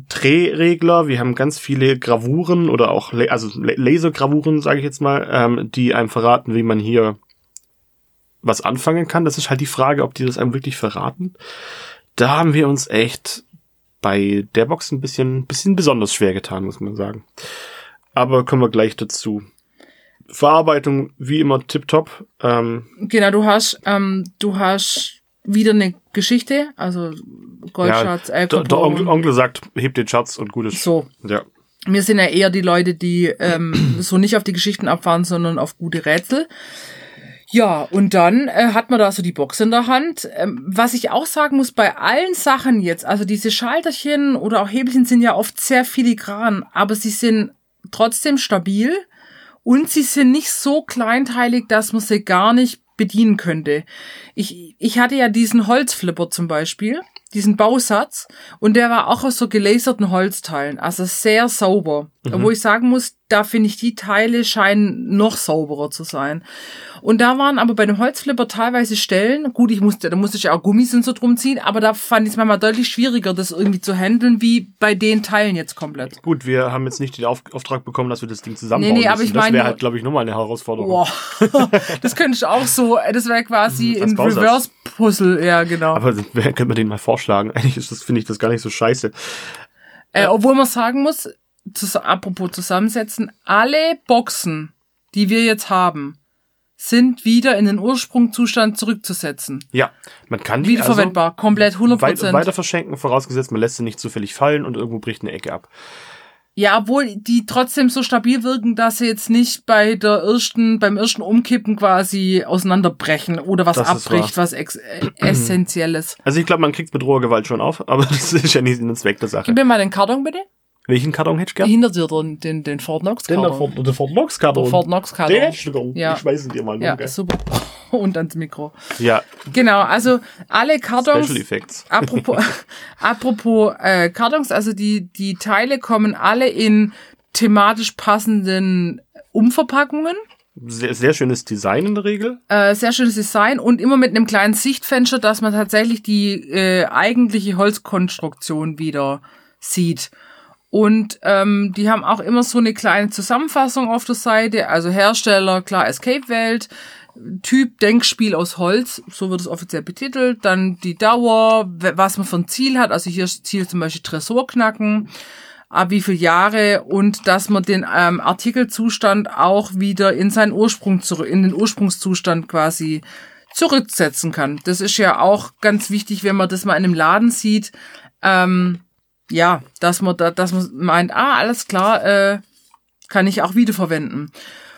Drehregler, wir haben ganz viele Gravuren oder auch, also La- Lasergravuren, sage ich jetzt mal, ähm, die einem verraten, wie man hier was anfangen kann. Das ist halt die Frage, ob die das einem wirklich verraten. Da haben wir uns echt bei der Box ein bisschen, bisschen besonders schwer getan, muss man sagen. Aber kommen wir gleich dazu. Verarbeitung wie immer tipptopp. Ähm, Genau, du hast, ähm, du hast wieder eine Geschichte, also Goldschatz, der, Al der Capone. Onkel, Onkel sagt, hebt den Schatz und gut ist. So. Ja. Wir sind ja eher die Leute, die ähm, so nicht auf die Geschichten abfahren, sondern auf gute Rätsel. Ja, und dann äh, hat man da so die Box in der Hand. Ähm, was ich auch sagen muss, bei allen Sachen jetzt, also diese Schalterchen oder auch Hebelchen sind ja oft sehr filigran, aber sie sind trotzdem stabil und sie sind nicht so kleinteilig, dass man sie gar nicht bedienen könnte. Ich, ich hatte ja diesen Holzflipper zum Beispiel, diesen Bausatz, und der war auch aus so gelaserten Holzteilen, also sehr sauber. Wo ich sagen muss, da finde ich, die Teile scheinen noch sauberer zu sein. Und da waren aber bei dem Holzflipper teilweise Stellen, gut, ich musste, da musste ich ja auch Gummis und so drum ziehen, aber da fand ich es manchmal deutlich schwieriger, das irgendwie zu handeln, wie bei den Teilen jetzt komplett. Gut, wir haben jetzt nicht den Auf Auftrag bekommen, dass wir das Ding zusammenbauen Nee, nee, aber müssen. ich das meine- wäre halt, glaube ich, nochmal eine Herausforderung. Boah, das könnte ich auch so, das wäre quasi Als ein Reverse-Puzzle, ja, genau. Aber wer könnte man den mal vorschlagen? Eigentlich ist das, finde ich das gar nicht so scheiße. Äh, obwohl man sagen muss, zus apropos zusammensetzen, alle Boxen, die wir jetzt haben, sind wieder in den Ursprungszustand zurückzusetzen. Ja, man kann die Wiederverwendbar, also komplett 100%. weit, weiter verschenken, vorausgesetzt, man lässt sie nicht zufällig fallen und irgendwo bricht eine Ecke ab. Ja, obwohl die trotzdem so stabil wirken, dass sie jetzt nicht bei der ersten, beim ersten Umkippen quasi auseinanderbrechen oder was Das abbricht, was ex äh, essentielles. Also ich glaube, man kriegt mit roher Gewalt schon auf, aber das ist ja nicht und Zweck der Sache. Gib mir mal den Karton bitte. Welchen Karton hättest du gern? Hinter dir den, den, den Fort Knox Den Karton. der Ford, der Ford Knox Karton. Der Fort Knox Karton. Den hättest du gern. Ja. Ich schmeiß ihn dir mal. Ja, gell? super. Und ans Mikro. ja, Genau, also alle Kartons. Special Effects. Apropos, apropos äh, Kartons, also die, die Teile kommen alle in thematisch passenden Umverpackungen. Sehr, sehr schönes Design in der Regel. Äh, sehr schönes Design und immer mit einem kleinen Sichtfenster, dass man tatsächlich die äh, eigentliche Holzkonstruktion wieder sieht. Und ähm, die haben auch immer so eine kleine Zusammenfassung auf der Seite, also Hersteller, klar, Escape-Welt, Typ Denkspiel aus Holz, so wird es offiziell betitelt, dann die Dauer, was man für ein Ziel hat, also hier ist Ziel zum Beispiel Tresor knacken, ab wie viele Jahre. Und dass man den ähm, Artikelzustand auch wieder in seinen Ursprung zurück, in den Ursprungszustand quasi zurücksetzen kann. Das ist ja auch ganz wichtig, wenn man das mal in einem Laden sieht, ähm, ja, dass man da, dass man meint, ah, alles klar, äh, kann ich auch wiederverwenden.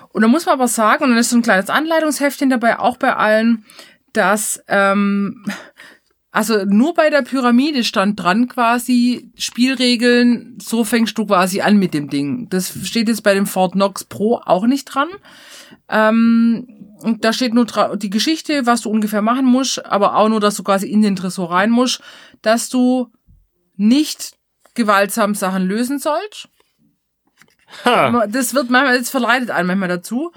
Und da muss man aber sagen, und dann ist so ein kleines Anleitungsheftchen dabei, auch bei allen, dass ähm, also nur bei der Pyramide stand dran quasi Spielregeln, so fängst du quasi an mit dem Ding. Das steht jetzt bei dem Ford Knox Pro auch nicht dran. Ähm, und da steht nur die Geschichte, was du ungefähr machen musst, aber auch nur, dass du quasi in den Tresor rein musst, dass du nicht gewaltsam Sachen lösen sollst. Ha. Das wird manchmal, das verleitet einen manchmal dazu.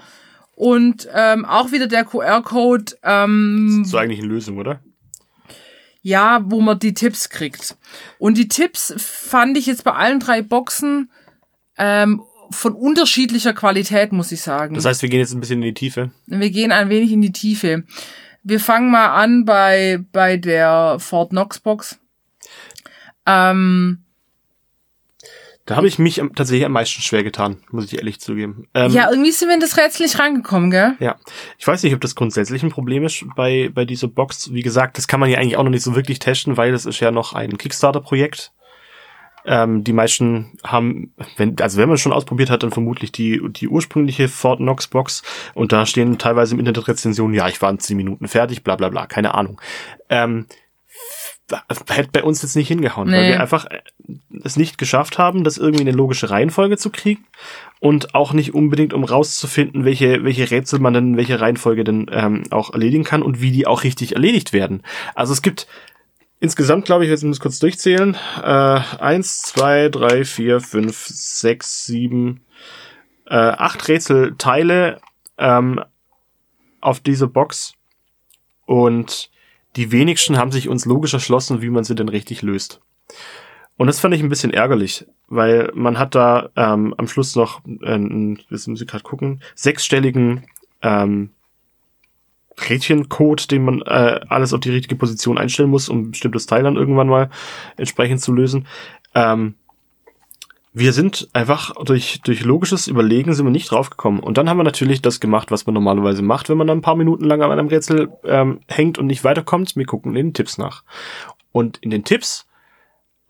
Und ähm, auch wieder der QR-Code, ähm, So eigentlich eine Lösung, oder? ja, wo man die Tipps kriegt. Und die Tipps fand ich jetzt bei allen drei Boxen ähm, von unterschiedlicher Qualität, muss ich sagen. Das heißt, wir gehen jetzt ein bisschen in die Tiefe. Wir gehen ein wenig in die Tiefe. Wir fangen mal an bei, bei der Fort Knox Box. Ähm, Da habe ich mich tatsächlich am meisten schwer getan, muss ich ehrlich zugeben. Ähm, ja, irgendwie sind wir in das Rätsel nicht reingekommen, gell? Ja, ich weiß nicht, ob das grundsätzlich ein Problem ist bei, bei dieser Box. Wie gesagt, das kann man ja eigentlich auch noch nicht so wirklich testen, weil das ist ja noch ein Kickstarter-Projekt. Ähm, die meisten haben, wenn, also wenn man es schon ausprobiert hat, dann vermutlich die, die ursprüngliche Fort Knox Box. Und da stehen teilweise im Internet Rezensionen, ja, ich war in 10 Minuten fertig, bla bla bla, keine Ahnung. Ähm, hätte bei uns jetzt nicht hingehauen, weil Nee. wir einfach äh, es nicht geschafft haben, das irgendwie in eine logische Reihenfolge zu kriegen und auch nicht unbedingt, um rauszufinden, welche, welche Rätsel man denn in welcher Reihenfolge denn ähm, auch erledigen kann und wie die auch richtig erledigt werden. Also es gibt insgesamt, glaube ich, jetzt muss ich kurz durchzählen, äh, eins, zwei, drei, vier, fünf, sechs, sieben, äh, acht Rätselteile ähm, auf diese Box und die wenigsten haben sich uns logisch erschlossen, wie man sie denn richtig löst. Und das fand ich ein bisschen ärgerlich, weil man hat da ähm, am Schluss noch, ähm, jetzt muss ich gerade gucken, sechsstelligen ähm, Rädchencode, den man äh, alles auf die richtige Position einstellen muss, um bestimmtes Teil dann irgendwann mal entsprechend zu lösen. Ähm, wir sind einfach durch, durch logisches Überlegen sind wir nicht draufgekommen. Und dann haben wir natürlich das gemacht, was man normalerweise macht, wenn man dann ein paar Minuten lang an einem Rätsel ähm, hängt und nicht weiterkommt. Wir gucken in den Tipps nach. Und in den Tipps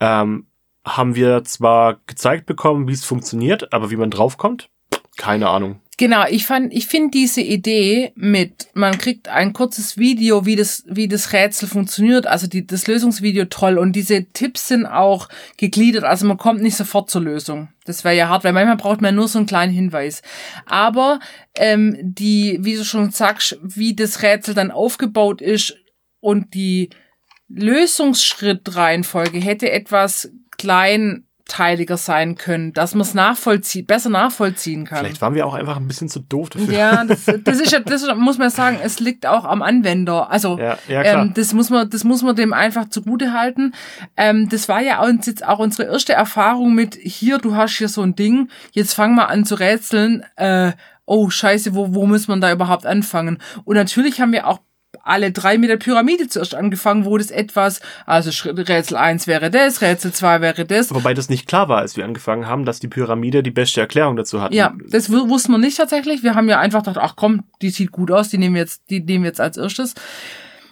ähm, haben wir zwar gezeigt bekommen, wie es funktioniert, aber wie man draufkommt, keine Ahnung. Genau, ich fand, ich finde diese Idee mit, man kriegt ein kurzes Video, wie das, wie das Rätsel funktioniert, also die, das Lösungsvideo toll und diese Tipps sind auch gegliedert, also man kommt nicht sofort zur Lösung. Das wäre ja hart, weil manchmal braucht man nur so einen kleinen Hinweis. Aber ähm, die, wie du schon sagst, wie das Rätsel dann aufgebaut ist und die Lösungsschrittreihenfolge hätte etwas kleinteiliger sein können, dass man es nachvollziehen, besser nachvollziehen kann. Vielleicht waren wir auch einfach ein bisschen zu doof dafür. Ja, das, das ist ja, das muss man sagen, es liegt auch am Anwender. Also Ja, ja, ähm, das muss man, das muss man dem einfach zugute halten. Ähm, das war ja uns jetzt auch unsere erste Erfahrung mit hier, du hast hier so ein Ding, jetzt fang mal an zu rätseln. Äh, oh Scheiße, wo, wo muss man da überhaupt anfangen? Und natürlich haben wir auch alle drei mit der Pyramide zuerst angefangen, wo das etwas, also Rätsel 1 wäre das, Rätsel 2 wäre das. Wobei das nicht klar war, als wir angefangen haben, dass die Pyramide die beste Erklärung dazu hat. Ja, das wussten wir nicht tatsächlich. Wir haben ja einfach gedacht, ach komm, die sieht gut aus, die nehmen wir jetzt, die nehmen wir jetzt als erstes.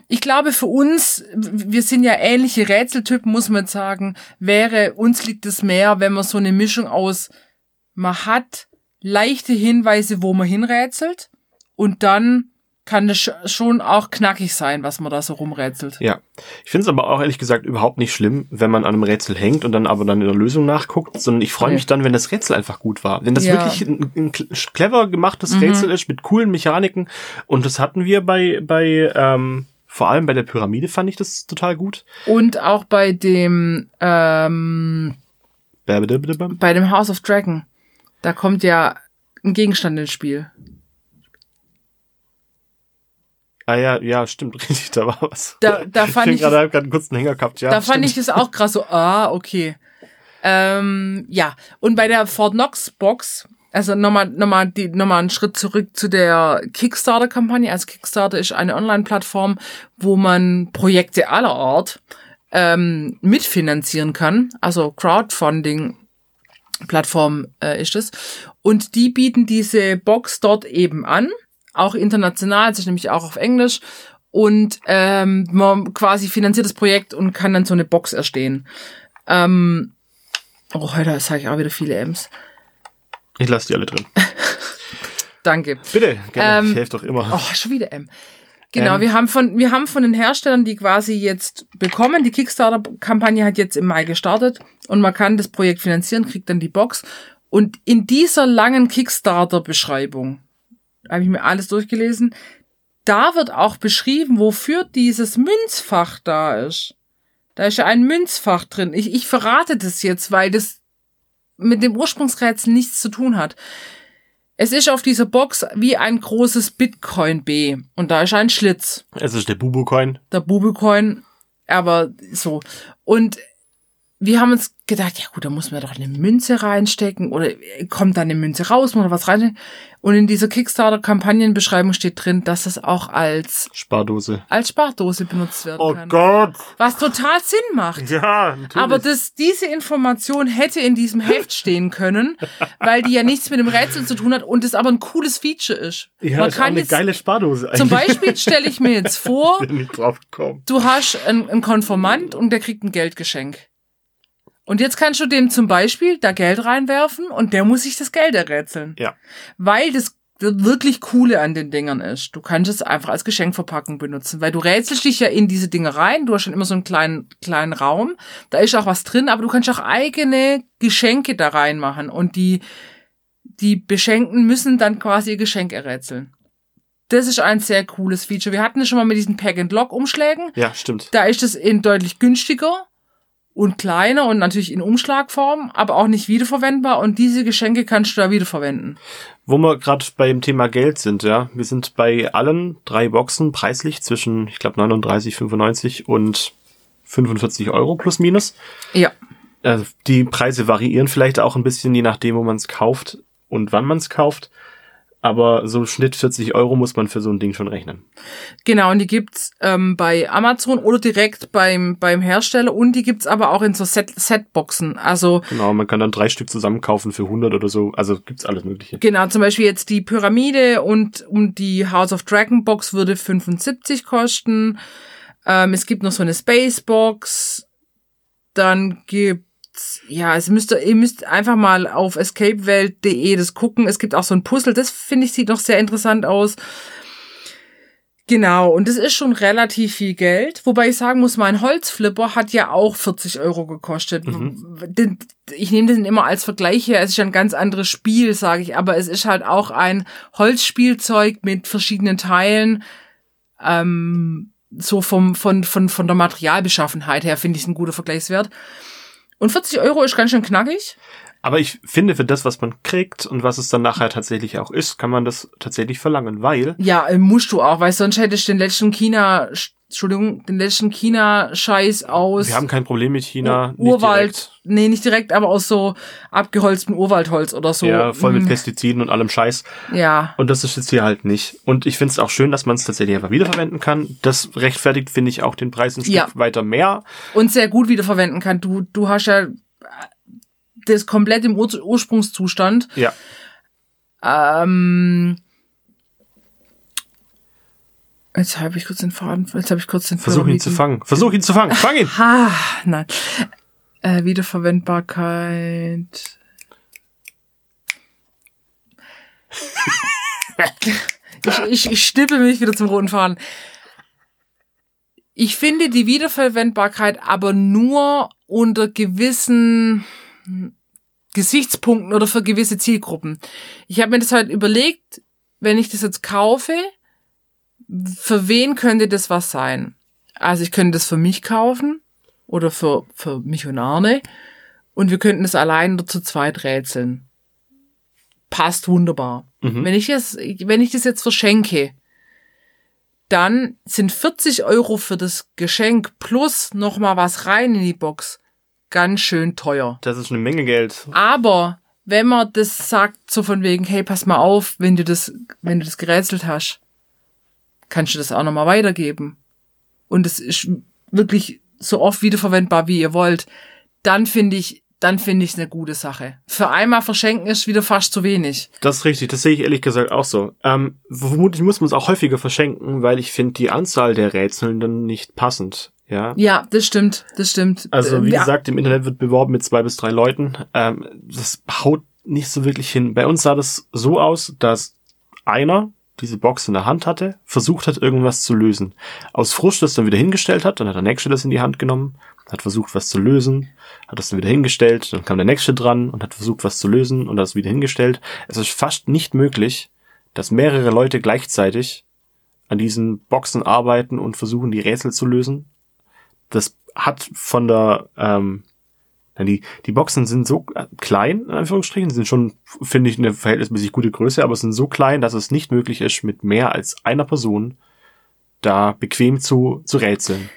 Ich glaube, für uns, wir sind ja ähnliche Rätseltypen, muss man sagen, wäre, uns liegt es mehr, wenn man so eine Mischung aus, man hat leichte Hinweise, wo man hinrätselt und dann kann das schon auch knackig sein, was man da so rumrätselt. Ja. Ich finde es aber auch ehrlich gesagt überhaupt nicht schlimm, wenn man an einem Rätsel hängt und dann aber dann in der Lösung nachguckt, sondern ich freue mich dann, wenn das Rätsel einfach gut war. Wenn das ja. wirklich ein, ein, clever gemachtes mhm. Rätsel ist mit coolen Mechaniken und das hatten wir bei, bei ähm, vor allem bei der Pyramide fand ich das total gut. Und auch bei dem ähm, bei dem House of Dragon. Da kommt ja ein Gegenstand ins Spiel. Ah ja, ja, stimmt, richtig, da war was. Da, da fand ich, ich gerade gerade einen kurzen Hänger gehabt, ja. Da stimmt. fand ich es auch krass so, ah, okay. Ähm, ja, und bei der Fort Knox Box, also nochmal nochmal die nochmal einen Schritt zurück zu der Kickstarter Kampagne. Also Kickstarter ist eine Online Plattform, wo man Projekte aller Art ähm, mitfinanzieren kann, also Crowdfunding Plattform äh, ist es. Und die bieten diese Box dort eben an auch international, es ist nämlich auch auf Englisch. Und ähm, man quasi finanziert das Projekt und kann dann so eine Box erstehen. Ähm, oh, heute sage ich auch wieder viele M's. Ich lasse die alle drin. Danke. Bitte, gerne. Ähm, ich helfe doch immer. Oh, schon wieder M. Genau, ähm. wir haben von wir haben von den Herstellern die quasi jetzt bekommen. Die Kickstarter-Kampagne hat jetzt im Mai gestartet und man kann das Projekt finanzieren, kriegt dann die Box. Und in dieser langen Kickstarter-Beschreibung habe ich mir alles durchgelesen. Da wird auch beschrieben, wofür dieses Münzfach da ist. Da ist ja ein Münzfach drin. Ich, ich verrate das jetzt, weil das mit dem Ursprungsrätsel nichts zu tun hat. Es ist auf dieser Box wie ein großes Bitcoin B und da ist ein Schlitz. Es ist der Bubucoin. Der Bubucoin, aber so. Und wir haben uns gedacht, ja gut, da muss man doch eine Münze reinstecken oder kommt da eine Münze raus, man was rein. Und in dieser Kickstarter-Kampagnenbeschreibung steht drin, dass es auch als Spardose als Spardose benutzt werden oh kann. Oh Gott! Was total Sinn macht. Ja, natürlich. Aber das, diese Information hätte in diesem Heft stehen können, weil die ja nichts mit dem Rätsel zu tun hat und es aber ein cooles Feature ist. Ja, man ist kann eine jetzt, geile Spardose eigentlich. Zum Beispiel stelle ich mir jetzt vor, du hast einen, einen Konformant und der kriegt ein Geldgeschenk. Und jetzt kannst du dem zum Beispiel da Geld reinwerfen und der muss sich das Geld errätseln. Ja. Weil das wirklich coole an den Dingern ist. Du kannst es einfach als Geschenkverpackung benutzen, weil du rätselst dich ja in diese Dinge rein. Du hast schon immer so einen kleinen, kleinen Raum. Da ist auch was drin, aber du kannst auch eigene Geschenke da reinmachen und die, die Beschenkten müssen dann quasi ihr Geschenk errätseln. Das ist ein sehr cooles Feature. Wir hatten es schon mal mit diesen Pack-and-Lock-Umschlägen. Ja, stimmt. Da ist es in deutlich günstiger und kleiner und natürlich in Umschlagform, aber auch nicht wiederverwendbar und diese Geschenke kannst du da wiederverwenden. Wo wir gerade beim Thema Geld sind, ja, wir sind bei allen drei Boxen preislich zwischen, ich glaube, 39, 95 und 45 Euro plus minus. Ja. Also die Preise variieren vielleicht auch ein bisschen, je nachdem, wo man es kauft und wann man es kauft aber so Schnitt 40 Euro muss man für so ein Ding schon rechnen. Genau, und die gibt's ähm, bei Amazon oder direkt beim, beim Hersteller und die gibt's aber auch in so Set Setboxen. Also genau, man kann dann drei Stück zusammen kaufen für 100 oder so. Also gibt's alles Mögliche. Genau, zum Beispiel jetzt die Pyramide und um die House of Dragon Box würde 75 kosten. Ähm, es gibt noch so eine Space Box. Dann gibt ja, es müsste, ihr müsst einfach mal auf escapewelt.de das gucken. Es gibt auch so ein Puzzle, das finde ich sieht noch sehr interessant aus. Genau, und das ist schon relativ viel Geld. Wobei ich sagen muss, mein Holzflipper hat ja auch 40 Euro gekostet. Mhm. Ich nehme den immer als Vergleich her. Es ist ja ein ganz anderes Spiel, sage ich. Aber es ist halt auch ein Holzspielzeug mit verschiedenen Teilen. Ähm, so vom, von, von, von der Materialbeschaffenheit her finde ich es ein guter Vergleichswert. Und 40 Euro ist ganz schön knackig. Aber ich finde, für das, was man kriegt und was es dann nachher tatsächlich auch ist, kann man das tatsächlich verlangen, weil. Ja, äh, musst du auch, weil sonst hättest du den letzten China Entschuldigung, den letzten China-Scheiß aus Wir haben kein Problem mit China. nicht Urwald, direkt. nee, nicht direkt, aber aus so abgeholztem Urwaldholz oder so. Ja, voll mit Mm, Pestiziden und allem Scheiß. Ja, Und das ist jetzt hier halt nicht. Und ich finde es auch schön, dass man es tatsächlich einfach wiederverwenden kann. Das rechtfertigt, finde ich, auch den Preis ein Stück Ja. weiter mehr. und sehr gut wiederverwenden kann. Du, du hast ja das komplett im Ur Ursprungszustand. Ja. Ähm, jetzt habe ich kurz den Faden, jetzt habe ich kurz den Versuch ihn zu fangen. Versuch ihn zu fangen. Fang ihn! Ah, nein. Äh, Wiederverwendbarkeit. ich, ich, ich schnippe mich wieder zum roten Faden. Ich finde die Wiederverwendbarkeit aber nur unter gewissen Gesichtspunkten oder für gewisse Zielgruppen. Ich habe mir das halt überlegt, wenn ich das jetzt kaufe, für wen könnte das was sein? Also ich könnte das für mich kaufen oder für, für mich und Arne und wir könnten es allein oder zu zweit rätseln. Passt wunderbar. Mhm. Wenn ich das, wenn ich das jetzt verschenke, dann sind 40 Euro für das Geschenk plus noch mal was rein in die Box ganz schön teuer. Das ist eine Menge Geld. Aber wenn man das sagt, so von wegen, hey, pass mal auf, wenn du das, wenn du das gerätselt hast, kannst du das auch nochmal weitergeben. Und es ist wirklich so oft wiederverwendbar, wie ihr wollt. Dann finde ich, dann finde ich es eine gute Sache. Für einmal verschenken ist wieder fast zu wenig. Das ist richtig, das sehe ich ehrlich gesagt auch so. Ähm, vermutlich muss man es auch häufiger verschenken, weil ich finde die Anzahl der Rätseln dann nicht passend. Ja. Ja, das stimmt, das stimmt. Also wie Äh, ja, gesagt, im Internet wird beworben mit zwei bis drei Leuten. Ähm, das haut nicht so wirklich hin. Bei uns sah das so aus, dass einer diese Box in der Hand hatte, versucht hat, irgendwas zu lösen. Aus Frust das dann wieder hingestellt hat, dann hat der Nächste das in die Hand genommen, hat versucht, was zu lösen, hat das dann wieder hingestellt, dann kam der Nächste dran und hat versucht, was zu lösen und hat das wieder hingestellt. Es ist fast nicht möglich, dass mehrere Leute gleichzeitig an diesen Boxen arbeiten und versuchen, die Rätsel zu lösen. Das hat von der, ähm, ja, die, die Boxen sind so äh, klein, in Anführungsstrichen, sind schon, finde ich, eine verhältnismäßig gute Größe, aber sind so klein, dass es nicht möglich ist, mit mehr als einer Person da bequem zu, zu rätseln.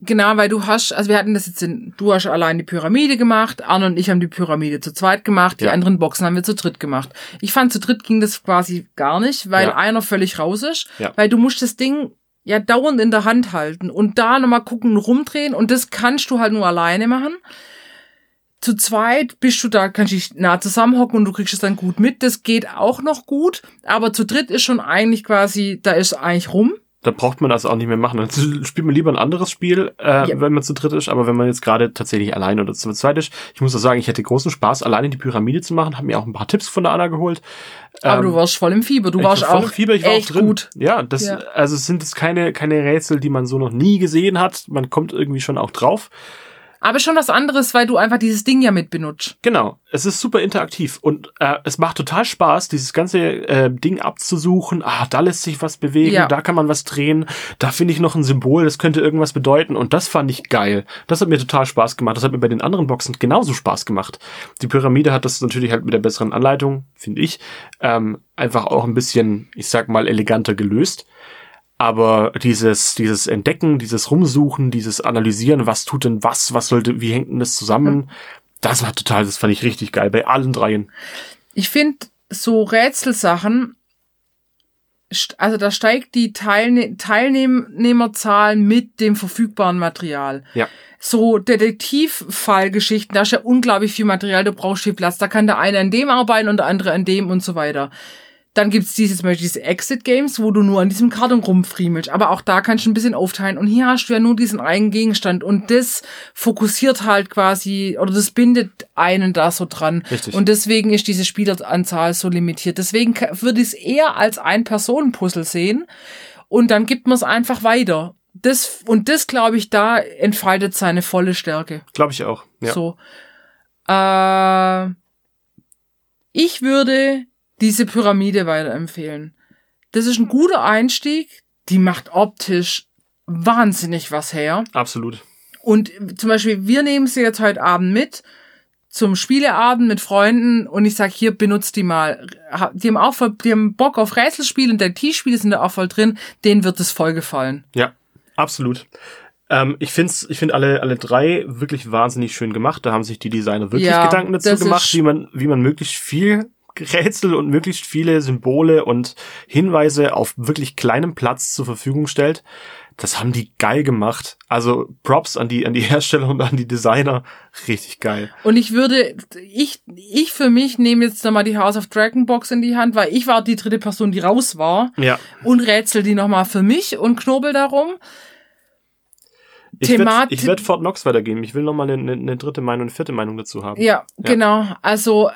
Genau, weil du hast, also wir hatten das jetzt in, du hast allein die Pyramide gemacht, Arne und ich haben die Pyramide zu zweit gemacht, die Ja. anderen Boxen haben wir zu dritt gemacht. Ich fand, zu dritt ging das quasi gar nicht, weil Ja. einer völlig raus ist, Ja. weil du musst das Ding ja dauernd in der Hand halten und da nochmal gucken, rumdrehen und das kannst du halt nur alleine machen. Zu zweit bist du da, kannst dich nah zusammenhocken und du kriegst es dann gut mit. Das geht auch noch gut, aber zu dritt ist schon eigentlich quasi, da ist eigentlich rum. Da braucht man das auch nicht mehr machen. Dann spielt man lieber ein anderes Spiel, äh, Ja. wenn man zu dritt ist. Aber wenn man jetzt gerade tatsächlich allein oder zu zweit ist, ich muss auch sagen, ich hätte großen Spaß, alleine die Pyramide zu machen. Hab mir auch ein paar Tipps von der Anna geholt. Aber Ähm, du warst voll im Fieber. Du ich warst war voll auch im Fieber, ich war echt auch drin. gut. Ja, das, Ja. also es sind jetzt keine, keine Rätsel, die man so noch nie gesehen hat. Man kommt irgendwie schon auch drauf. Aber schon was anderes, weil du einfach dieses Ding ja mit benutzt. Genau, es ist super interaktiv und äh, es macht total Spaß, dieses ganze äh, Ding abzusuchen. Ah, da lässt sich was bewegen, Ja. da kann man was drehen, da finde ich noch ein Symbol, das könnte irgendwas bedeuten und das fand ich geil. Das hat mir total Spaß gemacht. Das hat mir bei den anderen Boxen genauso Spaß gemacht. Die Pyramide hat das natürlich halt mit der besseren Anleitung, finde ich, ähm, einfach auch ein bisschen, ich sag mal, eleganter gelöst. Aber dieses, dieses Entdecken, dieses Rumsuchen, dieses Analysieren, was tut denn was, was sollte, wie hängt denn das zusammen, das war total, das fand ich richtig geil bei allen dreien. Ich finde so Rätselsachen, also da steigt die Teilne Teilnehmerzahl mit dem verfügbaren Material. Ja. So Detektivfallgeschichten, da ist ja unglaublich viel Material, du brauchst viel Platz. Da kann der eine an dem arbeiten und der andere an dem und so weiter. Dann gibt's dieses, zum Beispiel diese Exit-Games, wo du nur an diesem Karton rumfriemelst. Aber auch da kannst du ein bisschen aufteilen. Und hier hast du ja nur diesen einen Gegenstand. Und das fokussiert halt quasi, oder das bindet einen da so dran. Richtig. Und deswegen ist diese Spieleranzahl so limitiert. Deswegen würde ich es eher als Ein-Personen-Puzzle sehen. Und dann gibt man es einfach weiter. Das, und das, glaube ich, da entfaltet seine volle Stärke. Glaube ich auch. Ja. So. Äh, ich würde diese Pyramide weiterempfehlen. Das ist ein guter Einstieg. Die macht optisch wahnsinnig was her. Absolut. Und zum Beispiel, wir nehmen sie jetzt heute Abend mit zum Spieleabend mit Freunden und ich sag hier, benutzt die mal. Die haben auch voll, die haben Bock auf Rätselspiele und Detektivspiele sind da auch voll drin. Denen wird es voll gefallen. Ja. Absolut. Ähm, ich finde ich find alle, alle drei wirklich wahnsinnig schön gemacht. Da haben sich die Designer wirklich Ja, Gedanken dazu gemacht, wie man, wie man möglichst viel Rätsel und möglichst viele Symbole und Hinweise auf wirklich kleinem Platz zur Verfügung stellt. Das haben die geil gemacht. Also Props an die, an die Hersteller und an die Designer. Richtig geil. Und ich würde, ich, ich für mich nehme jetzt nochmal die House of Dragon Box in die Hand, weil ich war die dritte Person, die raus war Ja. und rätsel die nochmal für mich und knobel darum. Ich werde werd Fort Knox weitergeben. Ich will noch mal eine, eine, eine dritte Meinung, eine vierte Meinung dazu haben. Ja, genau. Also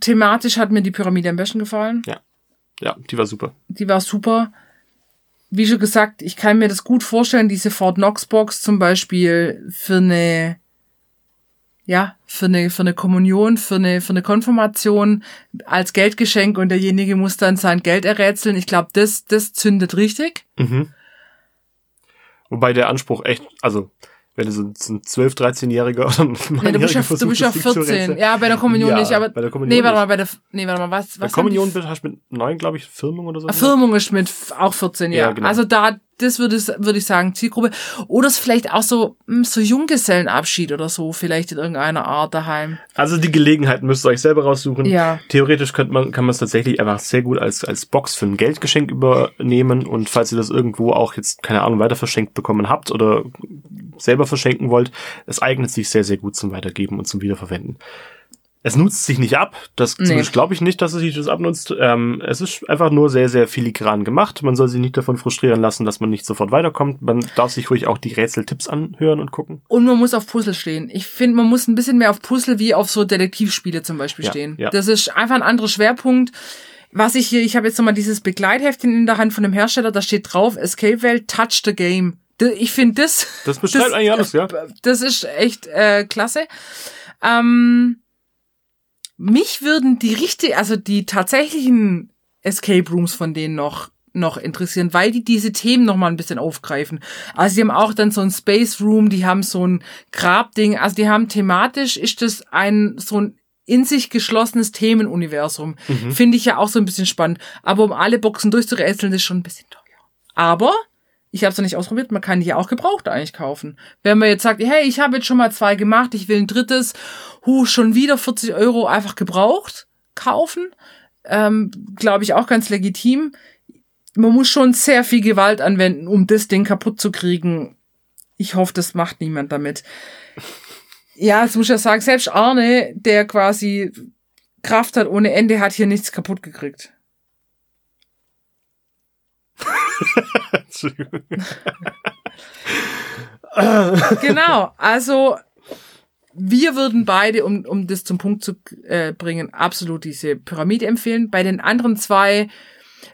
thematisch hat mir die Pyramide am besten gefallen. Ja, die war super. Die war super. Wie schon gesagt, ich kann mir das gut vorstellen, diese Fort Knox Box zum Beispiel für eine, ja, für eine, für eine Kommunion, für eine, für eine Konfirmation als Geldgeschenk und derjenige muss dann sein Geld errätseln. Ich glaube, das, das zündet richtig. Mhm. Wobei der Anspruch echt, also wenn du so, so ein 12-, 13-Jähriger oder ein Nee, du bist ja, du bist ja 14. Ja, bei der Kommunion Ja, nicht, aber, bei der Kommunion nee, warte mal, bei der, nee, warte mal, was, Bei was Kommunion haben die- hast du mit neun, glaube ich, Firmung oder so. Firmung ist mit auch 14, ja. Ja, genau. Also da, das würde ich, würde ich sagen, Zielgruppe. Oder es vielleicht auch so, hm, so Junggesellenabschied oder so, vielleicht in irgendeiner Art daheim. Also die Gelegenheit müsst ihr euch selber raussuchen. Ja. Theoretisch könnte man, kann man es tatsächlich einfach sehr gut als, als Box für ein Geldgeschenk übernehmen und falls ihr das irgendwo auch jetzt, keine Ahnung, weiter verschenkt bekommen habt oder selber verschenken wollt, es eignet sich sehr, sehr gut zum Weitergeben und zum Wiederverwenden. Es nutzt sich nicht ab, das Nee. zumindest glaube ich nicht, dass es sich das abnutzt. Ähm, es ist einfach nur sehr, sehr filigran gemacht. Man soll sich nicht davon frustrieren lassen, dass man nicht sofort weiterkommt. Man darf sich ruhig auch die Rätseltipps anhören und gucken. Und man muss auf Puzzle stehen. Ich finde, man muss ein bisschen mehr auf Puzzle wie auf so Detektivspiele zum Beispiel Ja, stehen. ja. Das ist einfach ein anderer Schwerpunkt. Was ich hier, ich habe jetzt nochmal dieses Begleitheftchen in der Hand von dem Hersteller, da steht drauf, Escape Welt, Touch the Game. Ich finde das, Das beschreibt eigentlich alles, ja. das ist echt äh, klasse. Ähm, mich würden die richtig, also die tatsächlichen Escape Rooms von denen noch noch interessieren, weil die diese Themen noch mal ein bisschen aufgreifen. Also die haben auch dann so ein Space Room, die haben so ein Grabding, also die haben thematisch ist das ein so ein in sich geschlossenes Themenuniversum. Finde ich ja auch so ein bisschen spannend. Aber um alle Boxen durchzurätseln, ist schon ein bisschen teuer. Aber ich habe es noch nicht ausprobiert, man kann die auch gebraucht eigentlich kaufen. Wenn man jetzt sagt, hey, ich habe jetzt schon mal zwei gemacht, ich will ein drittes, hu, schon wieder 40 Euro einfach gebraucht kaufen, ähm, glaube ich auch ganz legitim. Man muss schon sehr viel Gewalt anwenden, um das Ding kaputt zu kriegen. Ich hoffe, das macht niemand damit. Ja, jetzt muss ich ja sagen, selbst Arne, der quasi Kraft hat ohne Ende, hat hier nichts kaputt gekriegt. Genau, also wir würden beide, um, um das zum Punkt zu äh, bringen, absolut diese Pyramide empfehlen. Bei den anderen zwei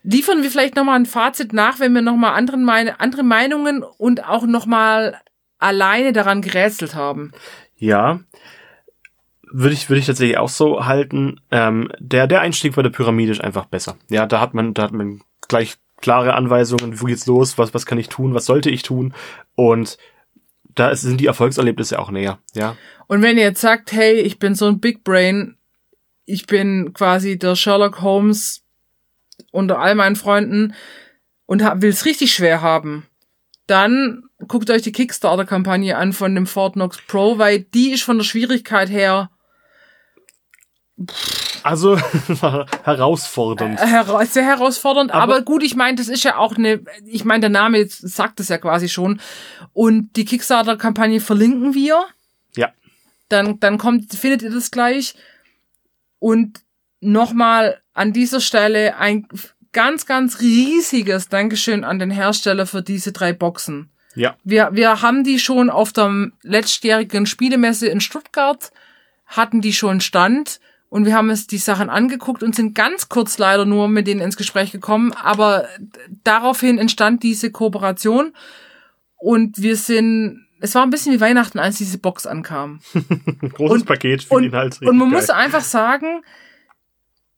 liefern wir vielleicht nochmal ein Fazit nach, wenn wir nochmal anderen meine, andere Meinungen und auch nochmal alleine daran gerätselt haben. Ja, würde ich, würde ich tatsächlich auch so halten. Ähm, der, der Einstieg bei der Pyramide ist einfach besser. Ja, da hat man, da hat man gleich klare Anweisungen, wo geht's los, was, was kann ich tun, was sollte ich tun und da sind die Erfolgserlebnisse auch näher, ja. Und wenn ihr jetzt sagt, hey, ich bin so ein Big Brain, ich bin quasi der Sherlock Holmes unter all meinen Freunden und will es richtig schwer haben, dann guckt euch die Kickstarter-Kampagne an von dem Fort Knox Pro, weil die ist von der Schwierigkeit her Also herausfordernd. hera sehr herausfordernd. Aber- Aber, gut, ich meine, das ist ja auch eine, ich meine, der Name sagt es ja quasi schon. Und die Kickstarter-Kampagne verlinken wir. Ja. Dann, dann kommt, findet ihr das gleich. Und nochmal an dieser Stelle ein ganz, ganz riesiges Dankeschön an den Hersteller für diese drei Boxen. Ja. Wir, wir haben die schon auf der letztjährigen Spielemesse in Stuttgart, hatten die schon Stand und wir haben uns die Sachen angeguckt und sind ganz kurz leider nur mit denen ins Gespräch gekommen, aber daraufhin entstand diese Kooperation und wir sind, es war ein bisschen wie Weihnachten, als diese Box ankam. Großes Und- Paket für Und, den halt. und man geil. muss einfach sagen,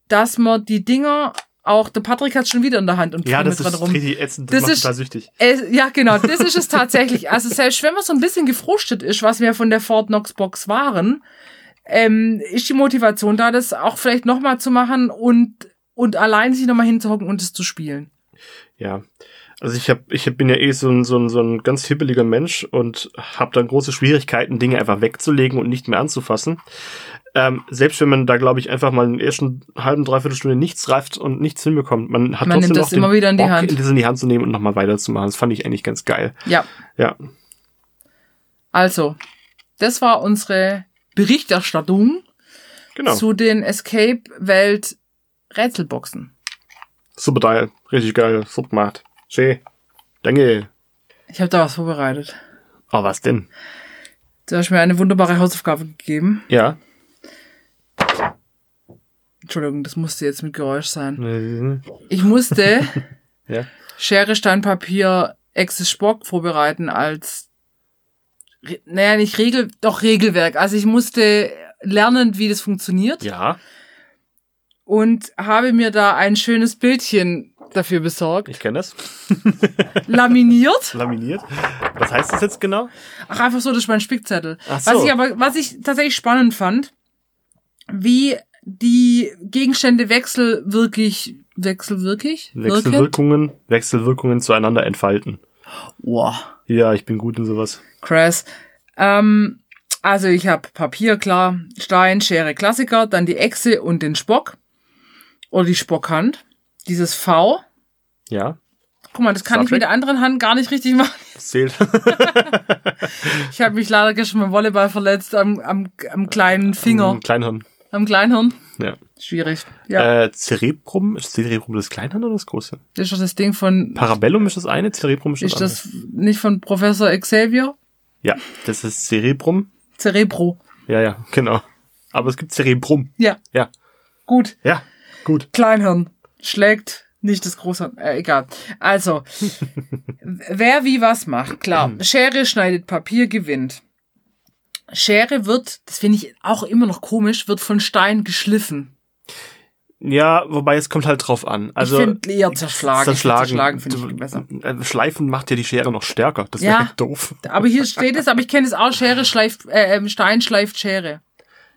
dass man die Dinger auch, der Patrick hat schon wieder in der Hand und ja, das dran ist rum. richtig ätzend. Das, Das macht ist- total süchtig. Es, ja, genau, das ist es tatsächlich. Also selbst wenn man so ein bisschen gefrustet ist, was wir von der Fort Knox Box waren, ähm, ist die Motivation da, das auch vielleicht nochmal zu machen und, und allein sich nochmal hinzuhocken und es zu spielen. Ja. Also ich hab, ich bin ja eh so ein, so, ein, so ein ganz hibbeliger Mensch und habe dann große Schwierigkeiten, Dinge einfach wegzulegen und nicht mehr anzufassen. Ähm, selbst wenn man da, glaube ich, einfach mal in der ersten halben, dreiviertel Stunde nichts reift und nichts hinbekommt, man hat Man trotzdem nimmt noch das den immer wieder in die Bock, Hand. das in die Hand zu nehmen und nochmal weiterzumachen. Das fand ich eigentlich ganz geil. Ja, Ja, also, das war unsere Berichterstattung genau. zu den Escape-Welt Rätselboxen. Super geil. Richtig geil. Super gemacht. Schön. Danke. Ich habe da was vorbereitet. Oh, was denn? Du hast mir eine wunderbare Hausaufgabe gegeben. Ja. Entschuldigung, das musste jetzt mit Geräusch sein. Ich musste Ja. Schere, Stein, Papier, Exes Spock vorbereiten als, naja, nicht Regel, doch Regelwerk. Also ich musste lernen, wie das funktioniert Ja, und habe mir da ein schönes Bildchen dafür besorgt. ich kenne das. Laminiert. Laminiert. Was heißt das jetzt genau? Ach, einfach so, das ist mein Spickzettel. Ach so. Was ich aber, was ich tatsächlich spannend fand, wie die Gegenstände wechselwirklich, wechselwirklich? Wechselwirkungen, Wechselwirkungen zueinander entfalten. Wow. Ja, ich bin gut in sowas. Krass. Ähm, also ich habe Papier, klar, Stein, Schere, Klassiker, dann die Echse und den Spock. Oder die Spockhand. Dieses V. Ja, Guck mal, das kann Star ich mit der anderen Hand gar nicht richtig machen. das zählt. Ich habe mich leider gestern beim Volleyball verletzt am, am, am kleinen Finger, Ein Kleinhirn. Am Kleinhirn. Ja. Schwierig. Ja, Äh, Cerebrum, ist Cerebrum das Kleinhirn oder das große? das ist doch das Ding von, Parabellum ist das eine, Cerebrum ist das ist andere. das nicht von Professor Xavier? Ja, das ist Cerebrum. Cerebro. Ja, ja, genau. Aber es gibt Cerebrum. Ja, Ja, gut. ja, gut. Kleinhirn schlägt nicht das Großhirn. Äh, egal. Also, wer wie was macht, klar. Schere schneidet Papier, gewinnt. Schere wird, das finde ich auch immer noch komisch, wird von Stein geschliffen. Ja, wobei es kommt halt drauf an. Also ich finde eher zerschlagen. zerschlagen, zerschlagen finde ich besser. äh, Schleifen macht ja die Schere noch stärker. Das Ja. wäre doof. Aber hier steht es, aber ich kenne es auch, Schere schleift, äh, ähm, Stein schleift Schere.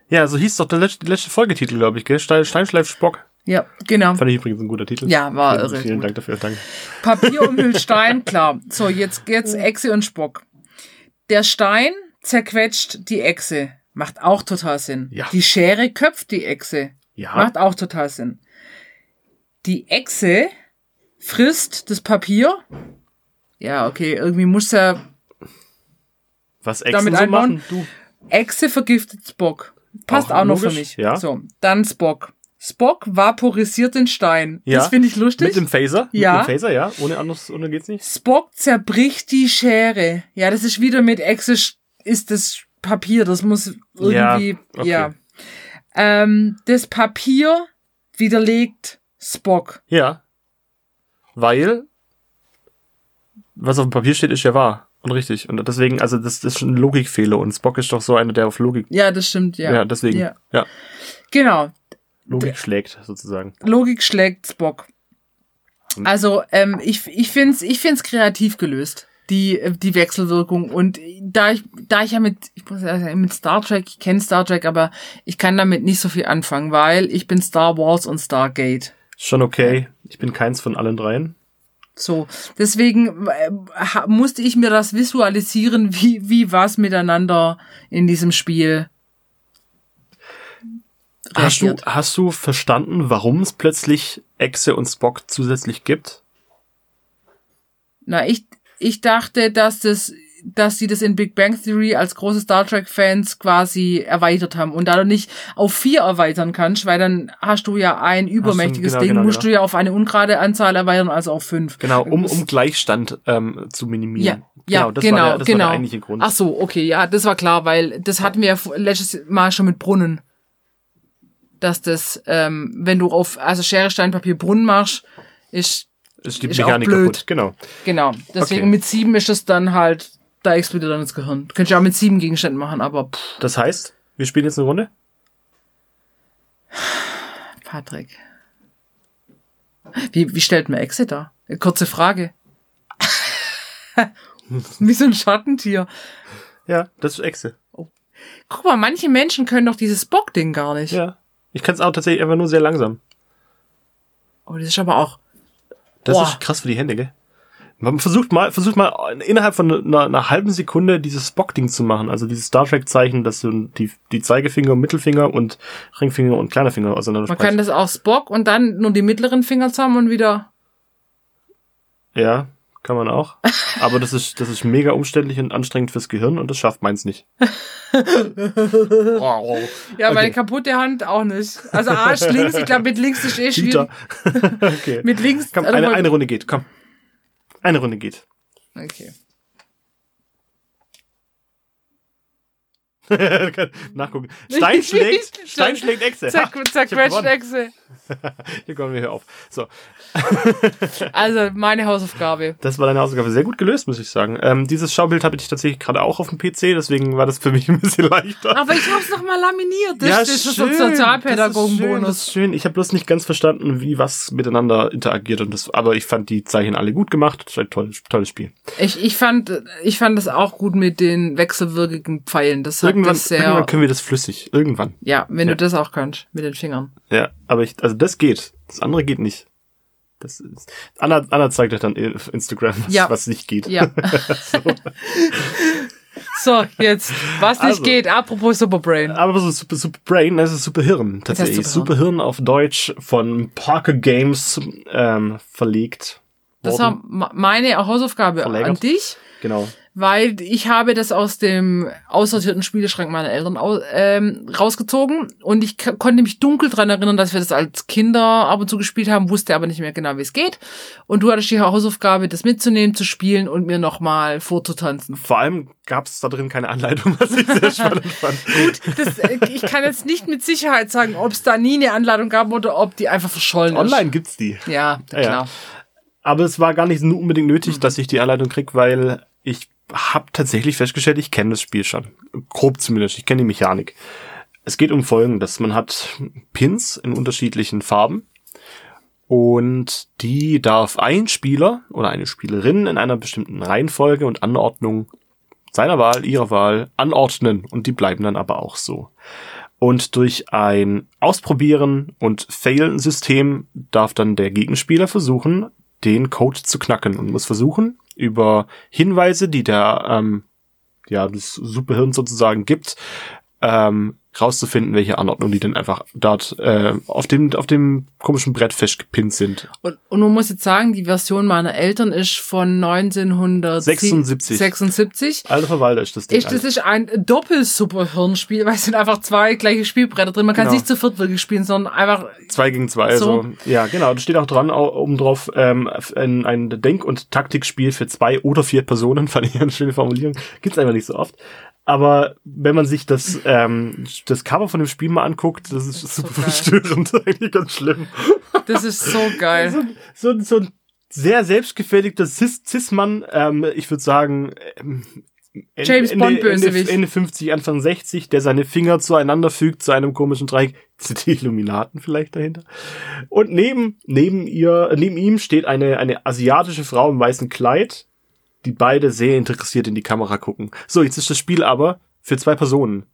Ja, so hieß doch der letzte, letzte Folgetitel, glaube ich, gell? Stein, Steinschleif Spock. Ja, genau. Fand ich übrigens ein guter Titel. Ja, war Vielen, irre Vielen gut. Dank dafür, danke. Papier umhüllt Stein, klar. So, jetzt, jetzt Echse und Spock. Der Stein zerquetscht die Echse. Macht auch total Sinn. Ja. Die Schere köpft die Echse. Ja, Macht auch total Sinn. Die Echse frisst das Papier. Ja, okay, irgendwie muss er. was Echsen damit so einbauen? machen, du. Echse vergiftet Spock. Passt Auch auch, noch für mich. ja. So, dann Spock. Spock vaporisiert den Stein. Ja. Das finde ich lustig. Mit dem Phaser? Ja. Mit dem Phaser, ja. Ohne anders, ohne geht's nicht. Spock zerbricht die Schere. Ja, das ist wieder mit Echse ist das Papier. Das muss irgendwie, Ja, okay. ja. Ähm, das Papier widerlegt Spock. Ja. Weil, was auf dem Papier steht, ist ja wahr. Und richtig. Und deswegen, also das, das ist schon ein Logikfehler. Und Spock ist doch so einer, der auf Logik, Ja, das stimmt, ja. ja, deswegen, Ja. ja. Genau. Logik schlägt, sozusagen. Logik schlägt Spock. Also, ähm, ich, ich find's, ich find's kreativ gelöst. Die, die Wechselwirkung. Und da ich, da ich ja mit, ich muss ja sagen, mit Star Trek, ich kenne Star Trek, aber ich kann damit nicht so viel anfangen, weil ich bin Star Wars und Stargate. Schon okay. Ich bin keins von allen dreien. So, deswegen äh, musste ich mir das visualisieren, wie, wie was miteinander in diesem Spiel Hast du, hast du verstanden, warum es plötzlich Echse und Spock zusätzlich gibt? Na, ich, ich dachte, dass das, dass sie das in Big Bang Theory als große Star Trek Fans quasi erweitert haben und da du nicht auf vier erweitern kannst, weil dann hast du ja ein übermächtiges genau, Ding, genau, musst genau. du ja auf eine ungerade Anzahl erweitern, also auf fünf. Genau, um, um Gleichstand ähm, zu Ja, minimieren. ja, das genau, war der, das genau. war der eigentliche Grund. Ach so, okay, ja, das war klar, weil das hatten wir ja letztes Mal schon mit Brunnen. Dass das, ähm, wenn du auf, also Schere, Stein, Papier, Brunnen machst, ist, ist die ist auch Mechanik blöd. kaputt. Genau. genau. Deswegen Okay. mit sieben ist das dann halt, da explodiert dann das Gehirn. Könnt ihr auch mit sieben Gegenständen machen, aber pff, Das heißt, wir spielen jetzt eine Runde? Patrick. Wie, wie stellt man Exe da? Kurze Frage. wie so ein Schattentier. Ja, das ist Echse. Guck mal, manche Menschen können doch dieses Bock-Ding gar nicht. Ja. Ich kann es auch tatsächlich einfach nur sehr langsam. Oh, das ist aber auch, Das Boah. ist krass für die Hände, gell? Man versucht mal, versucht mal innerhalb von einer, einer halben Sekunde dieses Spock-Ding zu machen. Also dieses Star Trek-Zeichen, dass du die, die Zeigefinger, Mittelfinger und Ringfinger und kleiner Finger auseinander Man kann das auch Spock und dann nur die mittleren Finger zusammen und wieder. Ja, kann man auch. Aber das ist, das ist mega umständlich und anstrengend fürs Gehirn und das schafft meins nicht. Ja, meine kaputte Hand auch nicht. Also Arsch links, ich glaube mit links ist eh schwierig. Okay. Mit links. Komm, also eine, eine Runde geht, komm. Eine Runde geht. Okay. Nachgucken. Stein schlägt, Stein schlägt Echse. Hab zerquetscht. Echse. Hier kommen wir hier auf. So, Also meine Hausaufgabe. das war deine Hausaufgabe. Sehr gut gelöst, muss ich sagen. Ähm, dieses Schaubild habe ich tatsächlich gerade auch auf dem PC, deswegen war das für mich ein bisschen leichter. Aber ich hab's noch mal laminiert. Das, das ist ein Sozialpädagogenbonus. Das ist schön. Ich habe bloß nicht ganz verstanden, wie was miteinander interagiert. Und das, aber ich fand die Zeichen alle gut gemacht. Das ist ein tolles, tolles Spiel. Ich, ich fand, ich fand das auch gut mit den wechselwirkigen Pfeilen. Das hat Irgendwann, das sehr, irgendwann können wir das flüssig. Irgendwann. ja, wenn Ja. du das auch kannst, mit den Fingern. Ja, aber ich, also das geht. Das andere geht nicht. Das ist, Anna, Anna zeigt euch dann auf Instagram, was, Ja. was nicht geht. Ja. so, jetzt, was nicht Also. geht, apropos Superbrain. Aber so Super, Super Brain, das ist Super Hirn tatsächlich. heißt Super Superhirn? Hirn auf Deutsch von Parker Games ähm, verlegt. Das worden. war meine Hausaufgabe Verlägert. an dich. Genau. Weil ich habe das aus dem aussortierten Spieleschrank meiner Eltern ähm, rausgezogen und ich konnte mich dunkel dran erinnern, dass wir das als Kinder ab und zu gespielt haben, wusste aber nicht mehr genau, wie es geht. Und du hattest die Hausaufgabe, das mitzunehmen, zu spielen und mir nochmal vorzutanzen. Vor allem gab es da drin keine Anleitung, was ich sehr spannend fand. Das, äh, ich kann jetzt nicht mit Sicherheit sagen, ob es da nie eine Anleitung gab oder ob die einfach verschollen Online gibt's die. ist. Ja, Ja, ja. klar. Aber es war gar nicht unbedingt Mhm. nötig, dass ich die Anleitung krieg, weil ich habe tatsächlich festgestellt, ich kenne das Spiel schon. Grob zumindest, ich kenne die Mechanik. Es geht um Folgendes. Man hat Pins in unterschiedlichen Farben und die darf ein Spieler oder eine Spielerin in einer bestimmten Reihenfolge und Anordnung seiner Wahl, ihrer Wahl anordnen und die bleiben dann aber auch so. Und durch ein Ausprobieren und Failen-System darf dann der Gegenspieler versuchen, den Code zu knacken und muss versuchen, über Hinweise, die der ähm, ja das Superhirn sozusagen gibt, ähm, rauszufinden, welche Anordnung die denn einfach dort äh, auf dem auf dem komischen Brett festgepinnt sind. Und, und man muss jetzt sagen, die Version meiner Eltern ist von 1976. 76. Alter Verwalter ist das Ding. Ich, das ist ein Doppel-Superhirnspiel, weil es sind einfach zwei gleiche Spielbretter drin. Man kann es Genau. nicht zu viert wirklich spielen, sondern einfach, Zwei gegen zwei, So. also ja, genau. Da steht auch dran, au- oben drauf, ähm, ein, ein Denk- und Taktikspiel für zwei oder vier Personen, fand ich eine schöne Formulierung. Gibt's einfach nicht so oft. Aber wenn man sich das, ähm, das Cover von dem Spiel mal anguckt, das ist super geil. verstörend, eigentlich ganz schlimm. das ist so geil. So, so, so ein sehr selbstgefälligter Cis- Cis-Mann, ähm, ich würde sagen, ähm, Ende- James Ende, Bond Ende, Bösewicht. Ende 50, Anfang 60, der seine Finger zueinander fügt zu einem komischen Dreieck. Sind die Illuminaten vielleicht dahinter? Und neben, neben ihr, neben ihm steht eine, eine asiatische Frau im weißen Kleid, die beide sehr interessiert in die Kamera gucken. So, jetzt ist das Spiel aber für zwei Personen.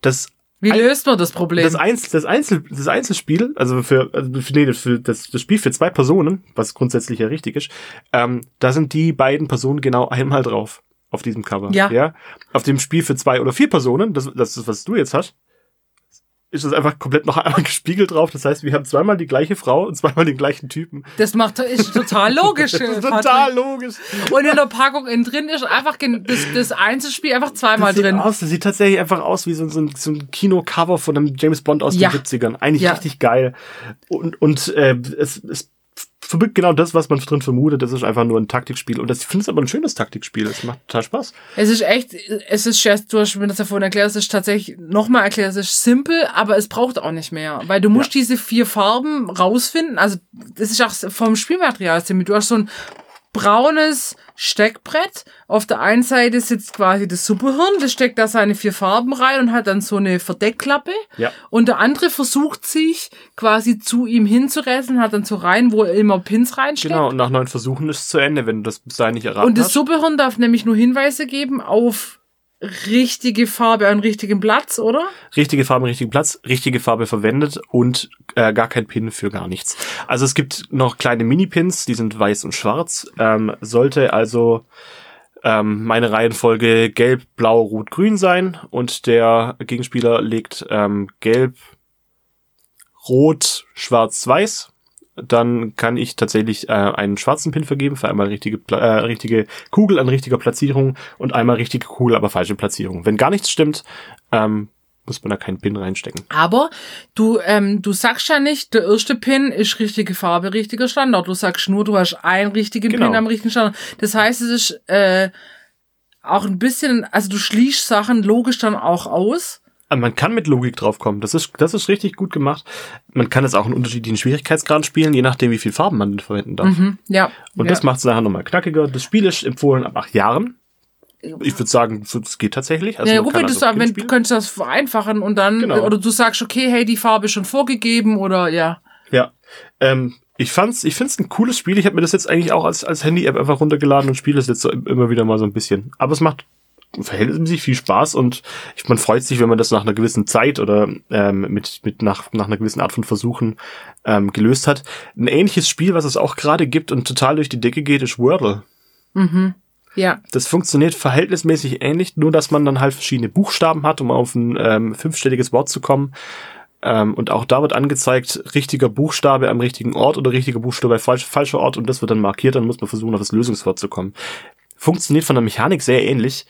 Das Wie löst man das Problem? das, Einzel, das, Einzel, das Einzelspiel, also für, also für, nee, für das, das Spiel für zwei Personen, was grundsätzlich ja richtig ist, ähm, da sind die beiden Personen genau einmal drauf auf diesem Cover. Ja. ja? Auf dem Spiel für zwei oder vier Personen, das, das ist, was du jetzt hast, ist das einfach komplett noch einmal gespiegelt drauf. Das heißt, wir haben zweimal die gleiche Frau und zweimal den gleichen Typen. das macht, ist total logisch. Das ist Patrick. total logisch. Und in der Packung innen drin ist einfach das, das Einzelspiel einfach zweimal Das drin. aus, das sieht tatsächlich einfach aus wie so, so, ein, so ein Kinocover von einem James Bond aus Ja. den 70ern. Eigentlich Ja. richtig geil. Und, und äh, es, es verbirgt genau das, was man drin vermutet. Das ist einfach nur ein Taktikspiel. Und das, ich finde es aber ein schönes Taktikspiel. Es macht total Spaß. Es ist echt, es ist, ja, du hast mir das ja vorhin erklärt, es ist tatsächlich, nochmal erklärt, es ist simpel, aber es braucht auch nicht mehr. Weil du musst diese vier Farben rausfinden. Also, das ist auch vom Spielmaterial ziemlich. Du hast so ein braunes Steckbrett. Auf der einen Seite sitzt quasi das Superhirn, das steckt da seine vier Farben rein und hat dann so eine Verdeckklappe. Ja. Und der andere versucht sich quasi zu ihm hinzuretten, hat dann so rein, wo er immer Pins reinsteckt. Genau. Und nach neun Versuchen ist es zu Ende, wenn du das bis dahin nicht erraten Und das. Superhirn darf nämlich nur Hinweise geben auf richtige Farbe an richtigem Platz, oder? Richtige Farbe, richtigen Platz, richtige Farbe verwendet und äh, gar kein Pin für gar nichts. Also es gibt noch kleine Mini-Pins, die sind weiß und schwarz. Ähm, sollte also ähm, meine Reihenfolge gelb, blau, rot, grün sein und der Gegenspieler legt ähm, gelb, rot, schwarz, weiß dann kann ich tatsächlich äh, einen schwarzen Pin vergeben für einmal richtige, äh, richtige Kugel an richtiger Platzierung und einmal richtige Kugel, aber falsche Platzierung. Wenn gar nichts stimmt, ähm, muss man da keinen Pin reinstecken. Aber du, ähm, du sagst ja nicht, der erste Pin ist richtige Farbe, richtiger Standard. Du sagst nur, du hast einen richtigen Genau. Pin am richtigen Standard. Das heißt, es ist äh, auch ein bisschen, also du schließt Sachen logisch dann auch aus. Aber Man kann mit Logik draufkommen. Das ist, das ist richtig gut gemacht. Man kann es auch in unterschiedlichen Schwierigkeitsgraden spielen, je nachdem, wie viel Farben man verwenden darf. Mhm, ja. Und ja. das macht es nachher nochmal knackiger. Das Spiel ist empfohlen ab acht Jahren. Ich würde sagen, das geht tatsächlich. Also ja, du also Kind wenn, du könntest das vereinfachen und dann, Genau. oder du sagst, okay, hey, die Farbe ist schon vorgegeben oder ja. Ja. Ähm, ich fand's, ich find's ein cooles Spiel. Ich habe mir das jetzt eigentlich auch als, als Handy-App einfach runtergeladen und spiele es jetzt so immer wieder mal so ein bisschen. Aber es macht verhältnismäßig viel Spaß und ich, man freut sich, wenn man das nach einer gewissen Zeit oder ähm, mit, mit nach, nach einer gewissen Art von Versuchen ähm, gelöst hat. Ein ähnliches Spiel, was es auch gerade gibt und total durch die Decke geht, ist Wordle. Ja. Das funktioniert verhältnismäßig ähnlich, nur dass man dann halt verschiedene Buchstaben hat, um auf ein ähm, fünfstelliges Wort zu kommen. Ähm, und auch da wird angezeigt, richtiger Buchstabe am richtigen Ort oder richtiger Buchstabe falsch, falscher Ort und das wird dann markiert, dann muss man versuchen, auf das Lösungswort zu kommen. Funktioniert von der Mechanik sehr ähnlich,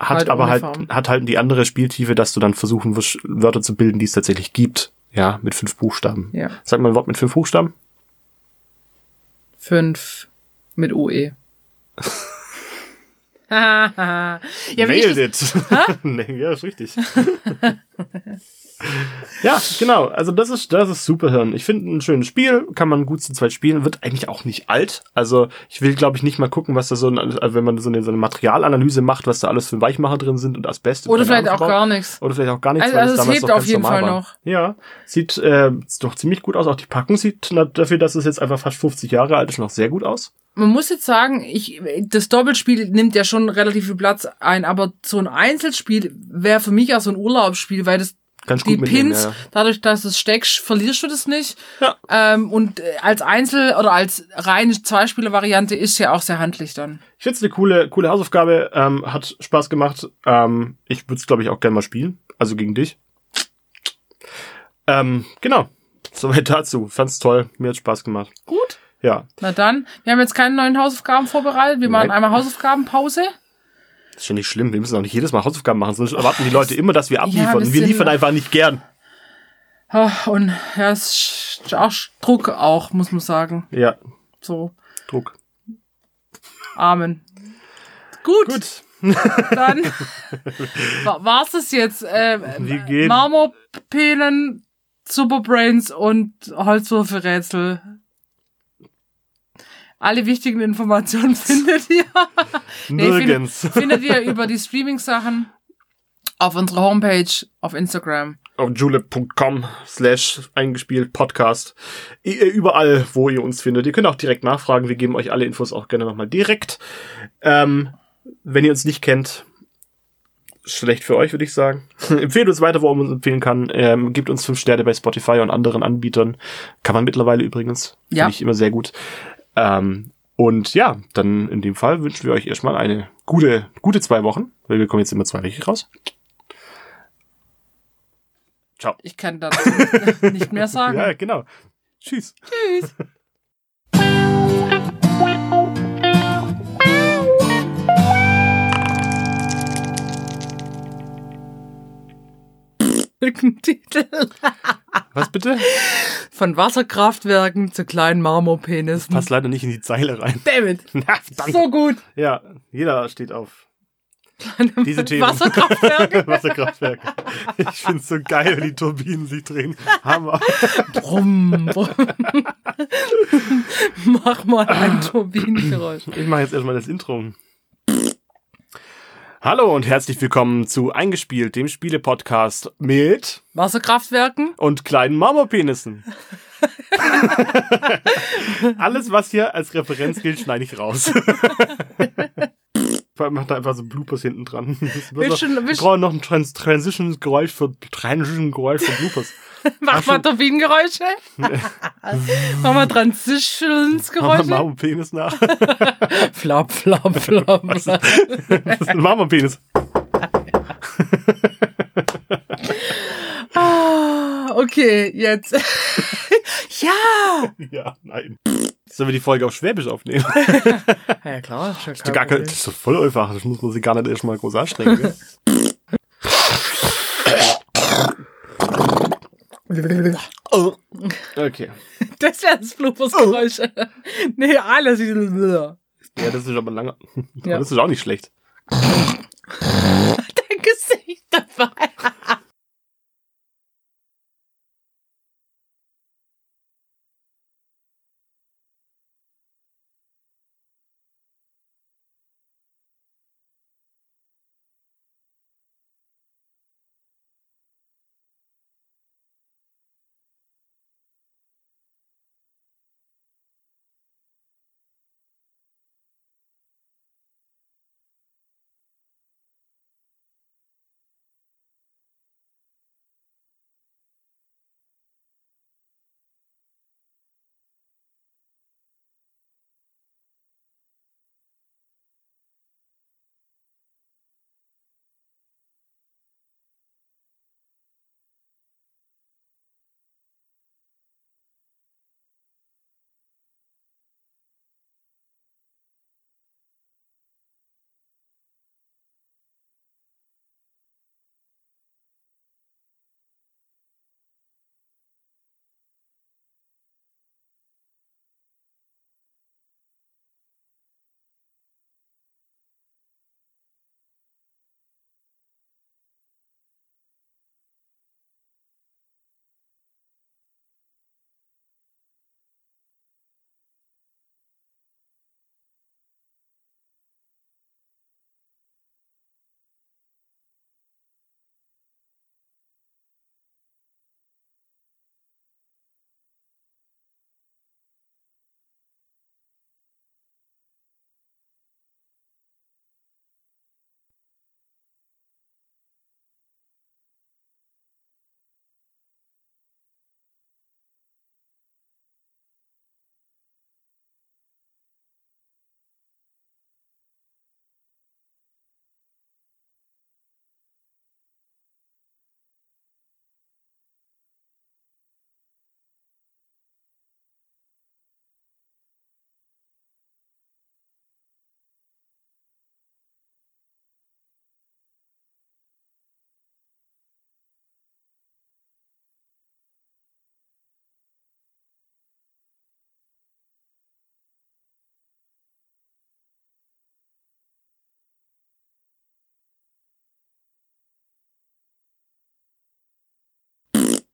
hat Halt aber halt, hat halt die andere Spieltiefe, dass du dann versuchen wirst, Wörter zu bilden, die es tatsächlich gibt. Ja, mit fünf Buchstaben. Ja. Sag mal ein Wort mit fünf Buchstaben. Fünf mit OE. ja, Nailed das, it. nee, ja, ist richtig. ja, genau. Also das ist, das ist Superhirn. Ich finde ein schönes Spiel, kann man gut zu zweit spielen, wird eigentlich auch nicht alt. Also ich will, glaube ich, nicht mal gucken, was da so, ein, also wenn man so eine, so eine Materialanalyse macht, was da alles für Weichmacher drin sind und Asbest. oder vielleicht Ahnung auch gar nichts. Oder vielleicht auch gar nichts, Also- also es hebt auf jeden Fall war. noch. Ja, sieht äh, doch ziemlich gut aus. Auch die Packung sieht na, dafür, dass es jetzt einfach fast 50 Jahre alt ist, noch sehr gut aus. Man muss jetzt sagen, ich, das Doppelspiel nimmt ja schon relativ viel Platz ein, aber so ein Einzelspiel wäre für mich auch so ein Urlaubsspiel, weil das Ganz die Pins, ja. dadurch, dass du es steckst, verlierst du das nicht. Ja. Ähm, und äh, als Einzel- oder als reine Zweispieler-Variante ist ja auch sehr handlich dann. Ich finde es eine coole, coole Hausaufgabe, ähm, hat Spaß gemacht. Ähm, ich würde es, glaube ich, auch gerne mal spielen. Also gegen dich. Ähm, genau. Soweit dazu. Fand's toll. Mir hat Spaß gemacht. Gut. Ja. Na dann, wir haben jetzt keine neuen Hausaufgaben vorbereitet. Wir machen Nein. einmal Hausaufgabenpause. Das ist ja nicht schlimm. Wir müssen auch nicht jedes Mal Hausaufgaben machen, sonst erwarten die Leute immer, dass wir abliefern. wir Und wir liefern einfach nicht gern. Und ja, es ist auch Druck auch, muss man sagen. Ja. So, Druck. Amen. Gut, Gut. dann wa- war's das jetzt. Äh, Marmorpenen, Superbrains und Holzwürfelrätsel. Alle wichtigen Informationen findet ihr. Nee, Nirgends. Findet, findet ihr über die Streaming-Sachen auf unserer Homepage, auf Instagram. auf julep.com slash eingespielt Podcast. Äh, Überall, wo ihr uns findet. Ihr könnt auch direkt nachfragen. Wir geben euch alle Infos auch gerne nochmal direkt. Ähm, wenn ihr uns nicht kennt, schlecht für euch, würde ich sagen. Empfehlt uns weiter, wo man uns empfehlen kann. Ähm, gebt uns fünf Sterne bei Spotify und anderen Anbietern. Kann man mittlerweile übrigens. Ja. Finde ich immer sehr gut. Ähm, und ja, dann in dem Fall wünschen wir euch erstmal eine gute, gute zwei Wochen, weil wir kommen jetzt immer zweiwöchig raus. Ciao. Ich kann dazu nicht mehr sagen. Ja, genau. Tschüss. Tschüss. Titel Was bitte? von Wasserkraftwerken zu kleinen Marmorpenissen. Passt leider nicht in die Zeile rein. David, Na, verdammt. so gut. Ja, jeder steht auf diese Themen. Wasserkraftwerke. Wasserkraftwerke. Ich find's so geil, wenn die Turbinen sich drehen. Hammer. Brumm, brumm. Mach mal ein Turbinengeräusch. Ich mache jetzt erstmal das Intro. Hallo und herzlich willkommen zu Eingespielt, dem Spiele-Podcast mit Wasserkraftwerken? und kleinen Marmorpenissen. Alles, was hier als Referenz gilt, schneide ich raus. mach da einfach so Bloopers hinten dran. Wir brauchen noch ein Trans Transition-Geräusch für, Transition-Geräusch für Bloopers. Mach mal Turbinengeräusche. Mach mal Transitionsgeräusche. Machen wir Penis nach. Flop, flop, flop. Machen wir Penis. Ah, okay, jetzt. ja! Ja, nein. Sollen wir die Folge auf Schwäbisch aufnehmen? Ja, klar. Das ist gar kein- das ist voll einfach. Das muss man sich gar nicht erst mal groß anstrengen. Gell? Okay. Das wäre das Bloopersgeräusch. nee, alles. Ja, das ist aber lange. Ja. Das ist auch nicht schlecht. Dein Gesicht dabei.